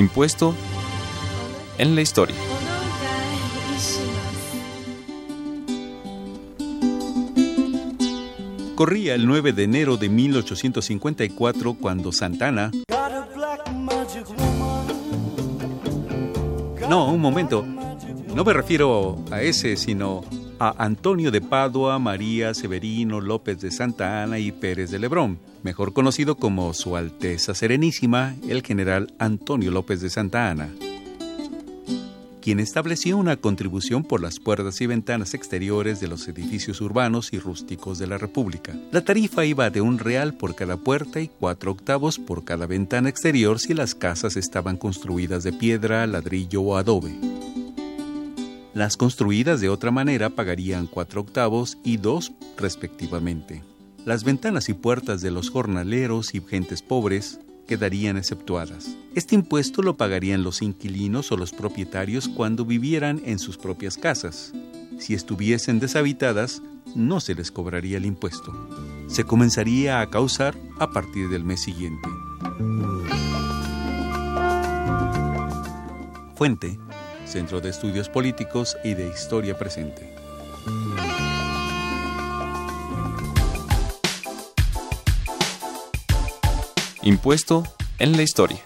Speaker 9: Impuesto en la historia.
Speaker 5: Corría el 9 de enero de 1854 cuando Santana... No, un momento. No me refiero a ese, sino a Antonio de Padua, María Severino López de Santa Ana y Pérez de Lebrón, mejor conocido como Su Alteza Serenísima, el general Antonio López de Santa Ana, quien estableció una contribución por las puertas y ventanas exteriores de los edificios urbanos y rústicos de la República. La tarifa iba de un real por cada puerta y cuatro octavos por cada ventana exterior si las casas estaban construidas de piedra, ladrillo o adobe. Las construidas de otra manera pagarían cuatro octavos y dos respectivamente. Las ventanas y puertas de los jornaleros y gentes pobres quedarían exceptuadas. Este impuesto lo pagarían los inquilinos o los propietarios cuando vivieran en sus propias casas. Si estuviesen deshabitadas, no se les cobraría el impuesto. Se comenzaría a causar a partir del mes siguiente. Fuente Centro de Estudios Políticos y de Historia Presente.
Speaker 9: Impuesto en la historia.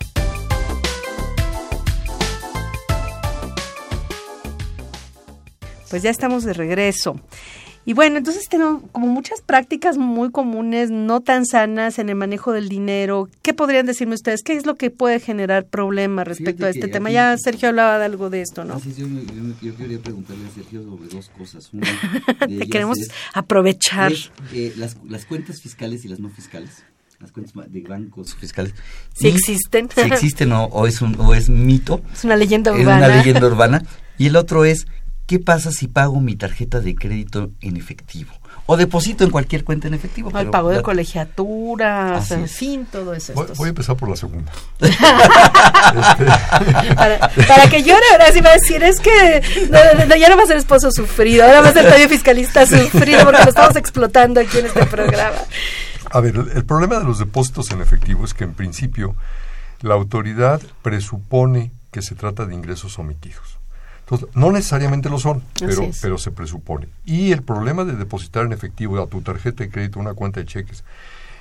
Speaker 1: Pues ya estamos de regreso. Y bueno, entonces tenemos como muchas prácticas muy comunes, no tan sanas en el manejo del dinero. ¿Qué podrían decirme ustedes? ¿Qué es lo que puede generar problemas respecto a este tema? Ya Sergio hablaba de algo de esto, ¿no?
Speaker 6: Sí, yo, yo, quería preguntarle a Sergio sobre dos cosas. Una
Speaker 1: Te queremos aprovechar.
Speaker 6: Eh, las, las cuentas fiscales y las no fiscales las cuentas de bancos fiscales.
Speaker 1: Si existen.
Speaker 6: Si existen o, o, es un, o es mito.
Speaker 1: Es una leyenda urbana.
Speaker 6: Es una leyenda urbana. Y el otro es, ¿qué pasa si pago mi tarjeta de crédito en efectivo? O deposito en cualquier cuenta en efectivo.
Speaker 1: el pago de colegiatura, en fin, todo eso.
Speaker 2: Voy, voy, a empezar por la segunda.
Speaker 1: para, para, que yo ahora sí va a decir, es que no, no, ya no va a ser esposo sufrido, ahora va a ser todavía fiscalista sufrido porque lo estamos explotando aquí en este programa.
Speaker 2: A ver, el, el problema de los depósitos en efectivo es que en principio la autoridad presupone que se trata de ingresos omitidos. Entonces, no necesariamente lo son, pero, pero se presupone. Y el problema de depositar en efectivo a tu tarjeta de crédito, una cuenta de cheques,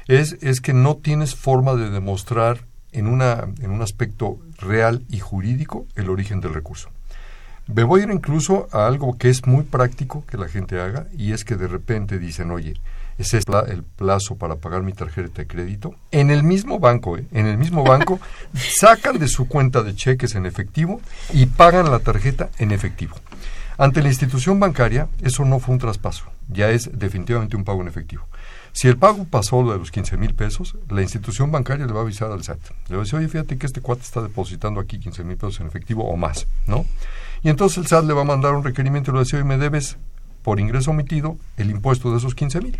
Speaker 2: es, es que no tienes forma de demostrar en, una, en un aspecto real y jurídico el origen del recurso. Me voy a ir incluso a algo que es muy práctico que la gente haga y es que de repente dicen, oye, ese es el plazo para pagar mi tarjeta de crédito. En el mismo banco, ¿eh? en el mismo banco, sacan de su cuenta de cheques en efectivo y pagan la tarjeta en efectivo. Ante la institución bancaria, eso no fue un traspaso, ya es definitivamente un pago en efectivo. Si el pago pasó de los 15 mil pesos, la institución bancaria le va a avisar al SAT. Le va a decir, oye, fíjate que este cuate está depositando aquí 15 mil pesos en efectivo o más, ¿no? Y entonces el SAT le va a mandar un requerimiento y le va a decir, oye, me debes por ingreso omitido el impuesto de esos 15 mil.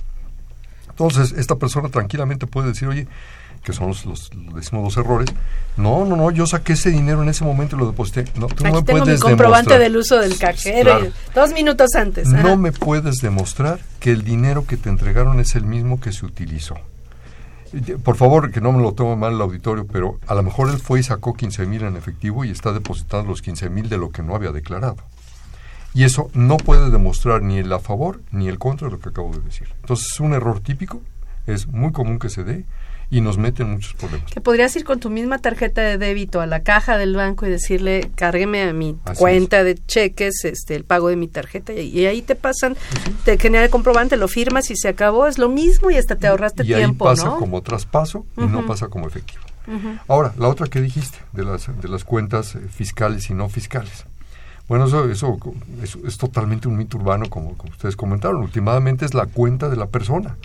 Speaker 2: Entonces, esta persona tranquilamente puede decir, oye, que son los, los, decimos los errores. No, no, no, yo saqué ese dinero en ese momento y lo deposité. No, tú
Speaker 1: Aquí
Speaker 2: no me
Speaker 1: tengo
Speaker 2: puedes
Speaker 1: mi comprobante
Speaker 2: demostrar.
Speaker 1: del uso del cajero.
Speaker 2: Claro.
Speaker 1: y- Dos minutos antes. ajá.
Speaker 2: No me puedes demostrar que el dinero que te entregaron es el mismo que se utilizó. Por favor, que no me lo tome mal el auditorio, pero a lo mejor él fue y sacó 15 mil en efectivo y está depositando los 15 mil de lo que no había declarado. Y eso no puede demostrar ni el a favor ni el contra de lo que acabo de decir. Entonces es un error típico, es muy común que se dé y nos mete en muchos problemas.
Speaker 1: Que podrías ir con tu misma tarjeta de débito a la caja del banco y decirle, cárgueme a mi
Speaker 2: Así
Speaker 1: cuenta de cheques este el pago de mi tarjeta. Y, y ahí te pasan, te genera el comprobante, lo firmas y se acabó. Es lo mismo y hasta te ahorraste
Speaker 2: y ahí
Speaker 1: tiempo,
Speaker 2: pasa
Speaker 1: ¿no?
Speaker 2: como traspaso y no pasa como efectivo. Ahora, la otra que dijiste, de las, de las cuentas eh, fiscales y no fiscales. Bueno, eso, eso, es totalmente un mito urbano, como, como ustedes comentaron. Últimamente es la cuenta de la persona.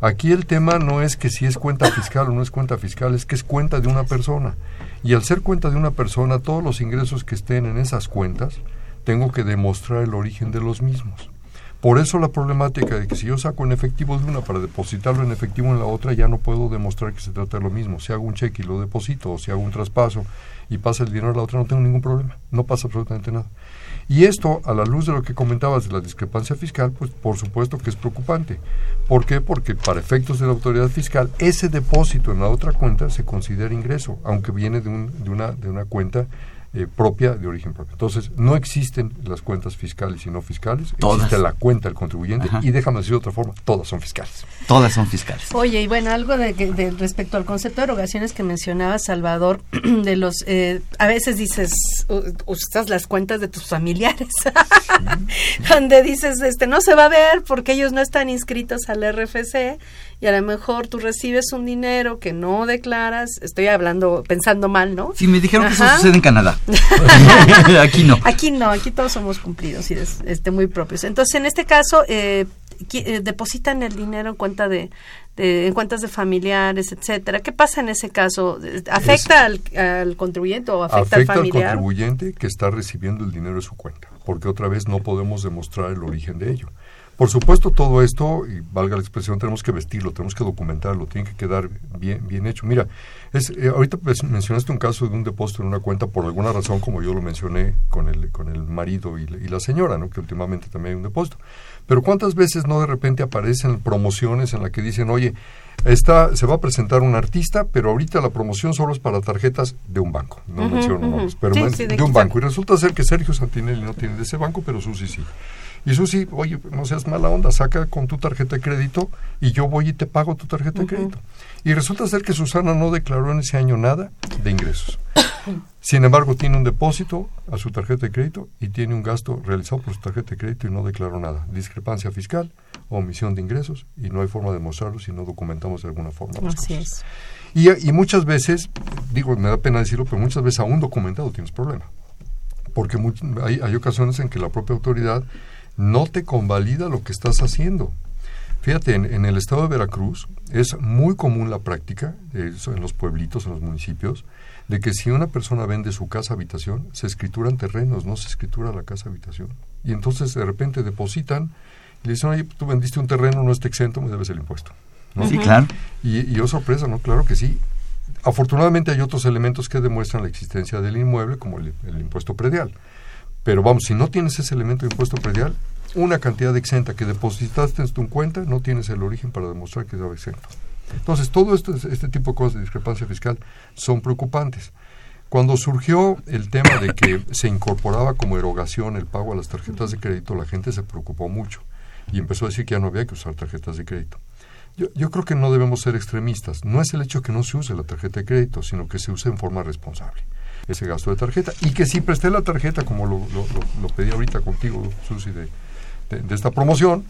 Speaker 2: Aquí el tema no es que si es cuenta fiscal o no es cuenta fiscal, es que es cuenta de una persona. Y al ser cuenta de una persona, todos los ingresos que estén en esas cuentas, tengo que demostrar el origen de los mismos. Por eso la problemática de que si yo saco en efectivo de una para depositarlo en efectivo en la otra, ya no puedo demostrar que se trata de lo mismo. Si hago un cheque y lo deposito, o si hago un traspaso y pasa el dinero a la otra, no tengo ningún problema. No pasa absolutamente nada. Y esto, a la luz de lo que comentabas de la discrepancia fiscal, pues por supuesto que es preocupante. ¿Por qué? Porque para efectos de la autoridad fiscal, ese depósito en la otra cuenta se considera ingreso, aunque viene de, un- de una, de una cuenta eh, propia, de origen propio. Entonces, no existen las cuentas fiscales y no fiscales,
Speaker 6: Todas.
Speaker 2: existe la cuenta del contribuyente
Speaker 6: Ajá.
Speaker 2: y déjame decir de otra forma, todas son fiscales.
Speaker 6: Todas son fiscales.
Speaker 1: Oye, y bueno, algo de, que- de respecto al concepto de erogaciones que mencionaba Salvador, de los, eh, a veces dices, usas las cuentas de tus familiares, donde dices, este, no se va a ver porque ellos no están inscritos al RFC y a lo mejor tú recibes un dinero que no declaras, estoy hablando, pensando mal, ¿no?
Speaker 6: Sí, me dijeron que eso sucede en Canadá. Aquí no.
Speaker 1: Aquí no, aquí todos somos cumplidos y es, este, muy propios. Entonces, en este caso, eh, qui- eh, depositan el dinero en cuenta de, de- en cuentas de familiares, etcétera. ¿Qué pasa en ese caso? ¿Afecta al, al contribuyente o afecta,
Speaker 2: Afecta
Speaker 1: al
Speaker 2: al
Speaker 1: familiar?
Speaker 2: contribuyente que está recibiendo el dinero de su cuenta, porque otra vez no podemos demostrar el origen de ello. Por supuesto, todo esto, y valga la expresión, tenemos que vestirlo, tenemos que documentarlo, tiene que quedar bien, bien hecho. Mira, es, eh, ahorita pues, mencionaste un caso de un depósito en una cuenta por alguna razón, como yo lo mencioné con el, con el marido y, la- y la señora, ¿no? que últimamente también hay un depósito. Pero ¿cuántas veces no de repente aparecen promociones en la que dicen, oye, está, se va a presentar un artista, pero ahorita la promoción solo es para tarjetas de un banco. No menciono
Speaker 1: ujú.
Speaker 2: nombres, pero
Speaker 1: Sí,
Speaker 2: men-
Speaker 1: sí,
Speaker 2: de,
Speaker 1: de
Speaker 2: un banco. Y resulta ser que Sergio Santinelli no tiene de ese banco, pero Susi sí. Y Susi, oye, no seas mala onda, saca con tu tarjeta de crédito y yo voy y te pago tu tarjeta de crédito. Y resulta ser que Susana no declaró en ese año nada de ingresos. Sin embargo, tiene un depósito a su tarjeta de crédito y tiene un gasto realizado por su tarjeta de crédito y no declaró nada. Discrepancia fiscal, omisión de ingresos y no hay forma de mostrarlo si no documentamos de alguna forma las
Speaker 1: Así
Speaker 2: cosas.
Speaker 1: es.
Speaker 2: Y, y muchas veces, digo, me da pena decirlo, pero muchas veces aún documentado tienes problema. Porque hay, hay ocasiones en que la propia autoridad no te convalida lo que estás haciendo. Fíjate, en, en el estado de Veracruz es muy común la práctica, eso en los pueblitos, en los municipios, de que si una persona vende su casa habitación, se escrituran terrenos, no se escritura la casa habitación. Y entonces de repente depositan y le dicen, oye, tú vendiste un terreno, no está exento, me debes el impuesto. ¿no?
Speaker 6: Sí, claro.
Speaker 2: Y, y oh sorpresa, ¿no? Claro que sí. Afortunadamente hay otros elementos que demuestran la existencia del inmueble, como el, el impuesto predial. Pero vamos, si no tienes ese elemento de impuesto predial, una cantidad exenta que depositaste en tu cuenta, no tienes el origen para demostrar que estaba exento. Entonces, todo este tipo de cosas de discrepancia fiscal son preocupantes. Cuando surgió el tema de que se incorporaba como erogación el pago a las tarjetas de crédito, la gente se preocupó mucho y empezó a decir que ya no había que usar tarjetas de crédito. Yo, yo creo que no debemos ser extremistas. No es el hecho que no se use la tarjeta de crédito, sino que se use en forma responsable ese gasto de tarjeta. Y que si presté la tarjeta, como lo, lo, pedí ahorita contigo, Susi, de, de, de esta promoción,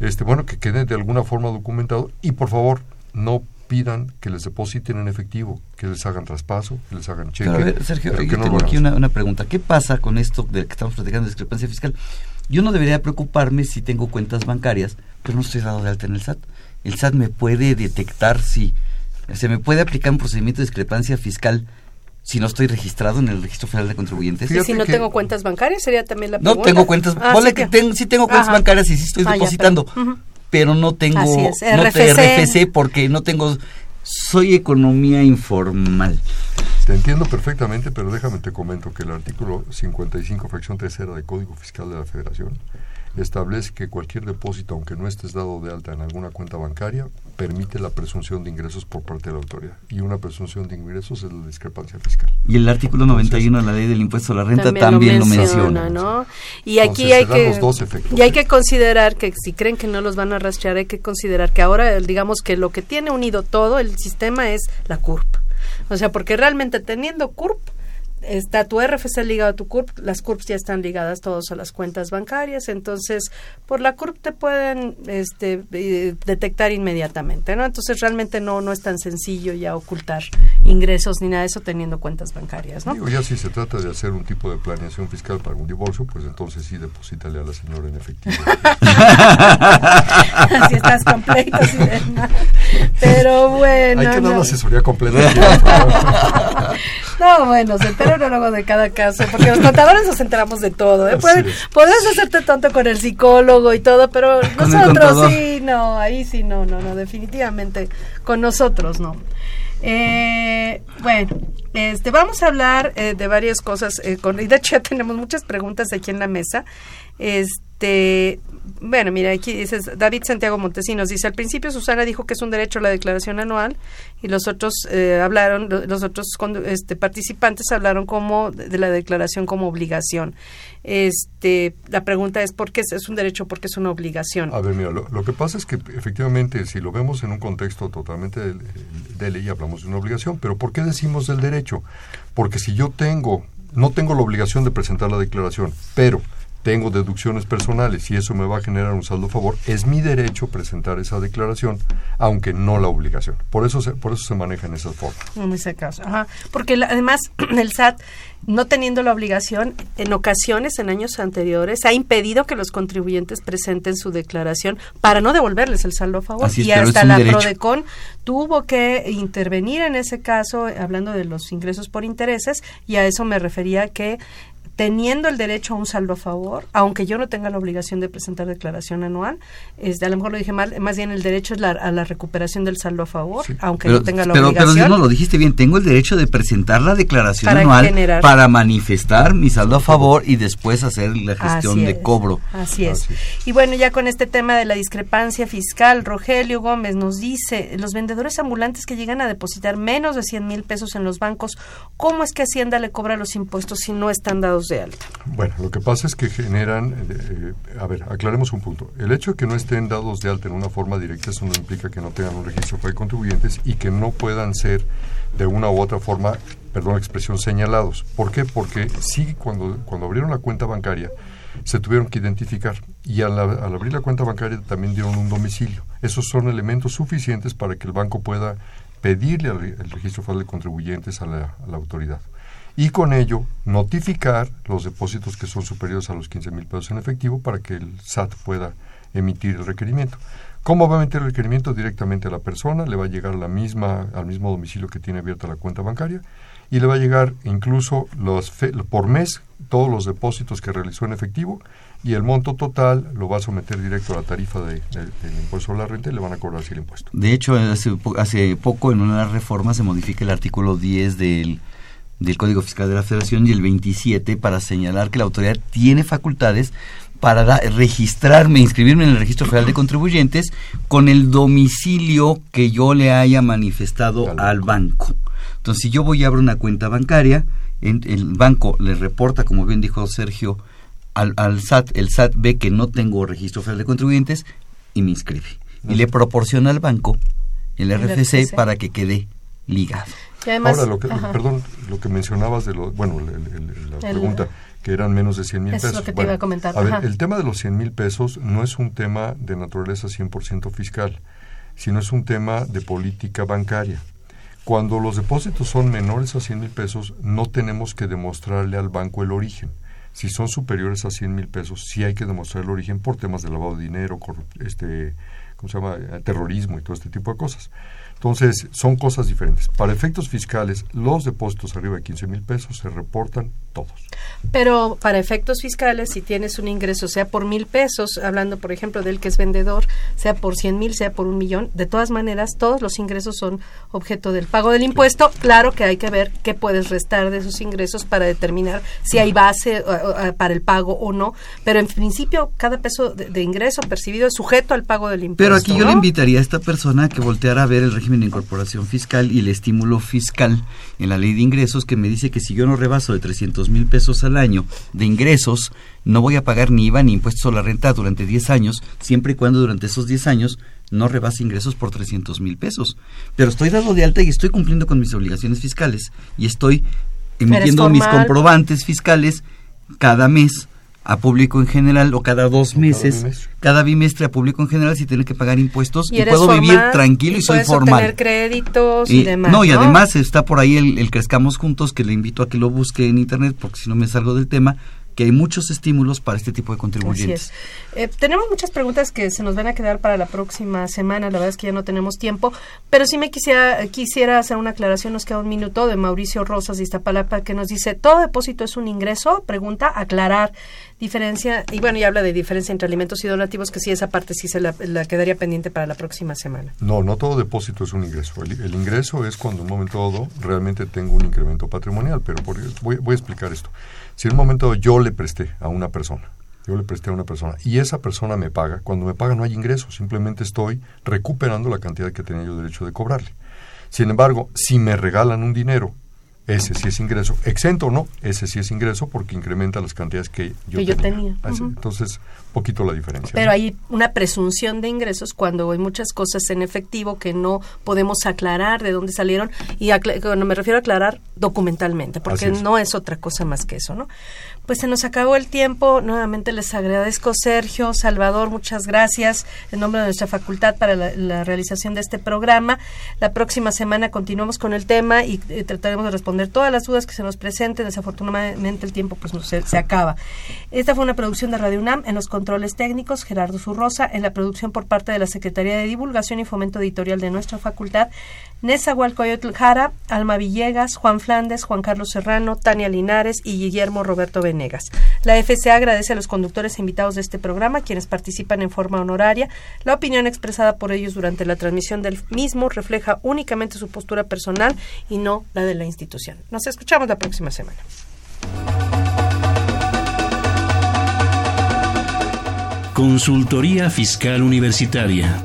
Speaker 2: este, bueno, que quede de alguna forma documentado. Y por favor, no pidan que les depositen en efectivo, que les hagan traspaso, que les hagan cheque.
Speaker 6: Pero a ver, Sergio, yo
Speaker 2: no
Speaker 6: tengo aquí una, una pregunta. ¿Qué pasa con esto de que estamos platicando de discrepancia fiscal? Yo no debería preocuparme si tengo cuentas bancarias, pero no estoy dado de alta en el SAT. El SAT me puede detectar si... Se me puede aplicar un procedimiento de discrepancia fiscal si no estoy registrado en el Registro Federal de Contribuyentes.
Speaker 1: Y si no tengo cuentas bancarias, sería también la
Speaker 6: No
Speaker 1: pregunta.
Speaker 6: tengo cuentas,
Speaker 1: Ah, sí
Speaker 6: que tengo, sí tengo cuentas
Speaker 1: Ajá.
Speaker 6: bancarias y sí estoy
Speaker 1: Ah, ya,
Speaker 6: depositando,
Speaker 1: pero-
Speaker 6: no tengo
Speaker 1: Así es,
Speaker 6: no te-
Speaker 1: RFC.
Speaker 6: RFC porque no tengo soy economía informal.
Speaker 2: Te entiendo perfectamente, pero déjame te comento que el artículo 55, fracción tercera del Código Fiscal de la Federación establece que cualquier depósito, aunque no estés dado de alta en alguna cuenta bancaria, permite la presunción de ingresos por parte de la autoridad. Y una presunción de ingresos es la discrepancia fiscal.
Speaker 6: Y el artículo 91 de la ley del impuesto a la renta también, lo menciona.
Speaker 1: ¿no? Y aquí hay que y hay que considerar que si creen que no los van a rastrear, hay que considerar que ahora digamos que lo que tiene unido todo el sistema es la CURP. O sea, porque realmente teniendo CURP está tu RFC ligado a tu CURP, las CURPs ya están ligadas todos a las cuentas bancarias, entonces por la CURP te pueden este, eh, detectar inmediatamente, ¿no? Entonces realmente no no es tan sencillo ya ocultar ingresos ni nada de eso teniendo cuentas bancarias, ¿no?
Speaker 2: Digo, ya si se trata de hacer un tipo de planeación fiscal para un divorcio, pues entonces sí deposítale a la señora en efectivo.
Speaker 1: si estás completo, Pero bueno.
Speaker 2: Hay que dar la asesoría completa.
Speaker 1: No, bueno, se lo de cada caso, porque los contadores nos enteramos de todo. ¿eh? podrás hacerte tonto con el psicólogo y todo, pero nosotros sí, no, ahí sí, no, no, no, definitivamente con nosotros no. Eh, bueno, este, vamos a hablar eh, de varias cosas. Eh, con, y de hecho ya tenemos muchas preguntas aquí en la mesa. Este, bueno, mira, aquí dices, David Santiago Montesinos dice, al principio Susana dijo que es un derecho la declaración anual y los otros eh, hablaron, los otros este, participantes hablaron como de la declaración como obligación. Este, la pregunta es, ¿por qué es un derecho, por qué es una obligación?
Speaker 2: A ver, mira, lo, que pasa es que efectivamente, si lo vemos en un contexto totalmente de, de ley, hablamos de una obligación, pero ¿por qué decimos del derecho? Porque si yo tengo, no tengo la obligación de presentar la declaración, pero tengo deducciones personales y eso me va a generar un saldo a favor, es mi derecho presentar esa declaración, aunque no la obligación. Por eso se, por eso se maneja en esas formas.
Speaker 1: En ese caso, ajá. Porque además el SAT, no teniendo la obligación, en ocasiones, en años anteriores, ha impedido que los contribuyentes presenten su declaración para no devolverles el saldo a favor. y hasta la PRODECON tuvo que intervenir en ese caso, hablando de los ingresos por intereses, y a eso me refería que teniendo el derecho a un saldo a favor, aunque yo no tenga la obligación de presentar declaración anual, este, a lo mejor lo dije mal, más bien el derecho es a la recuperación del saldo a favor, aunque no tenga la obligación.
Speaker 6: Pero no, lo dijiste bien, tengo el derecho de presentar la declaración anual para manifestar mi saldo a favor y después hacer la gestión de cobro.
Speaker 1: Así es. Y bueno, ya con este tema de la discrepancia fiscal, Rogelio Gómez nos dice, los vendedores ambulantes que llegan a depositar menos de 100 mil pesos en los bancos, ¿cómo es que Hacienda le cobra los impuestos si no están dados de alta?
Speaker 2: Bueno, lo que pasa es que generan, eh, a ver, aclaremos un punto. El hecho de que no estén dados de alta en una forma directa, eso no implica que no tengan un registro de contribuyentes y que no puedan ser de una u otra forma, perdón la expresión, señalados. ¿Por qué? Porque sí, cuando, cuando abrieron la cuenta bancaria, se tuvieron que identificar y al, abrir la cuenta bancaria también dieron un domicilio. Esos son elementos suficientes para que el banco pueda pedirle al, el registro federal de contribuyentes a la autoridad y con ello notificar los depósitos que son superiores a los 15 mil pesos en efectivo para que el SAT pueda emitir el requerimiento. ¿Cómo va a emitir el requerimiento? Directamente a la persona, le va a llegar la misma, al mismo domicilio que tiene abierta la cuenta bancaria y le va a llegar incluso los por mes todos los depósitos que realizó en efectivo y el monto total lo va a someter directo a la tarifa de, del impuesto a la renta y le van a cobrar así el impuesto.
Speaker 6: De hecho, hace, hace poco en una reforma se modifica el artículo 10 del del Código Fiscal de la Federación y el 27 para señalar que la autoridad tiene facultades para registrarme, inscribirme en el Registro Federal de Contribuyentes con el domicilio que yo le haya manifestado al, banco. Entonces, si yo voy a abrir una cuenta bancaria, el banco le reporta, como bien dijo Sergio, al, al, SAT, el SAT ve que no tengo registro federal de contribuyentes y me inscribe. Y le proporciona al banco el RFC para que quede ligado.
Speaker 2: Ahora, lo que, perdón, lo que mencionabas de lo, bueno, la pregunta, que eran menos de 100 mil pesos.
Speaker 1: Es lo que te iba a comentar.
Speaker 2: A ver, el tema de los 100 mil pesos no es un tema de naturaleza 100% fiscal, sino es un tema de política bancaria. Cuando los depósitos son menores a 100 mil pesos, no tenemos que demostrarle al banco el origen. Si son superiores a 100 mil pesos, sí hay que demostrar el origen por temas de lavado de dinero, este, ¿cómo se llama? terrorismo y todo este tipo de cosas. Entonces, son cosas diferentes. Para efectos fiscales, los depósitos arriba de 15 mil pesos se reportan todos.
Speaker 1: Pero para efectos fiscales, si tienes un ingreso, sea por mil pesos, hablando por ejemplo del que es vendedor, sea por cien mil, sea por un millón, de todas maneras, todos los ingresos son objeto del pago del impuesto. Claro que hay que ver qué puedes restar de esos ingresos para determinar si hay base para el pago o no. Pero en principio, cada peso de, ingreso percibido es sujeto al pago del impuesto.
Speaker 6: Pero aquí yo le invitaría a esta persona que volteara a ver el régimen de incorporación fiscal y el estímulo fiscal en la ley de ingresos que me dice que si yo no rebaso de 300 mil pesos al año de ingresos, no voy a pagar ni IVA ni impuestos a la renta durante 10 años, siempre y cuando durante esos 10 años no rebase ingresos por 300 mil pesos. Pero estoy dado de alta y estoy cumpliendo con mis obligaciones fiscales y estoy emitiendo mis comprobantes fiscales cada mes a público en general o cada dos meses, cada bimestre, a público en general si tiene que pagar impuestos y, puedo vivir tranquilo y, soy formal.
Speaker 1: Tener créditos y, demás.
Speaker 6: No, y además está por ahí el, el Crezcamos Juntos que le invito a que lo busque en internet porque si no me salgo del tema que hay muchos estímulos para este tipo de contribuyentes.
Speaker 1: Eh, tenemos muchas preguntas que se nos van a quedar para la próxima semana, la verdad es que ya no tenemos tiempo, pero sí me quisiera, quisiera hacer una aclaración, nos queda un minuto, de Mauricio Rosas de Iztapalapa, que nos dice, ¿todo depósito es un ingreso? Pregunta, aclarar, diferencia, y bueno, y habla de diferencia entre alimentos y donativos, que sí, esa parte sí se la, quedaría pendiente para la próxima semana.
Speaker 2: No, no todo depósito es un ingreso. El, ingreso es cuando en un momento dado realmente tengo un incremento patrimonial, pero voy, voy a explicar esto. Si en un momento yo le presté a una persona, yo le presté a una persona y esa persona me paga, cuando me paga no hay ingreso, simplemente estoy recuperando la cantidad que tenía yo derecho de cobrarle. Sin embargo, si me regalan un dinero ese sí es ingreso. Exento o no, ese sí es ingreso porque incrementa las cantidades que yo tenía. Entonces, poquito la diferencia.
Speaker 1: Pero hay una presunción de ingresos cuando hay muchas cosas en efectivo que no podemos aclarar de dónde salieron. Y cuando me refiero a aclarar, documentalmente, porque no es otra cosa más que eso, ¿no? Pues se nos acabó el tiempo. Nuevamente les agradezco, Sergio, Salvador, muchas gracias en nombre de nuestra facultad para la, realización de este programa. La próxima semana continuamos con el tema y eh, trataremos de responder todas las dudas que se nos presenten. Desafortunadamente el tiempo pues se, se, acaba. Esta fue una producción de Radio UNAM en los controles técnicos, Gerardo Zurrosa, en la producción por parte de la Secretaría de Divulgación y Fomento Editorial de nuestra facultad, Nesa Hualcoyotl Jara, Alma Villegas, Juan Flandes, Juan Carlos Serrano, Tania Linares y Guillermo Roberto Venegas. La FCA agradece a los conductores e invitados de este programa, quienes participan en forma honoraria. La opinión expresada por ellos durante la transmisión del mismo refleja únicamente su postura personal y no la de la institución. Nos escuchamos la próxima semana.
Speaker 10: Consultoría Fiscal Universitaria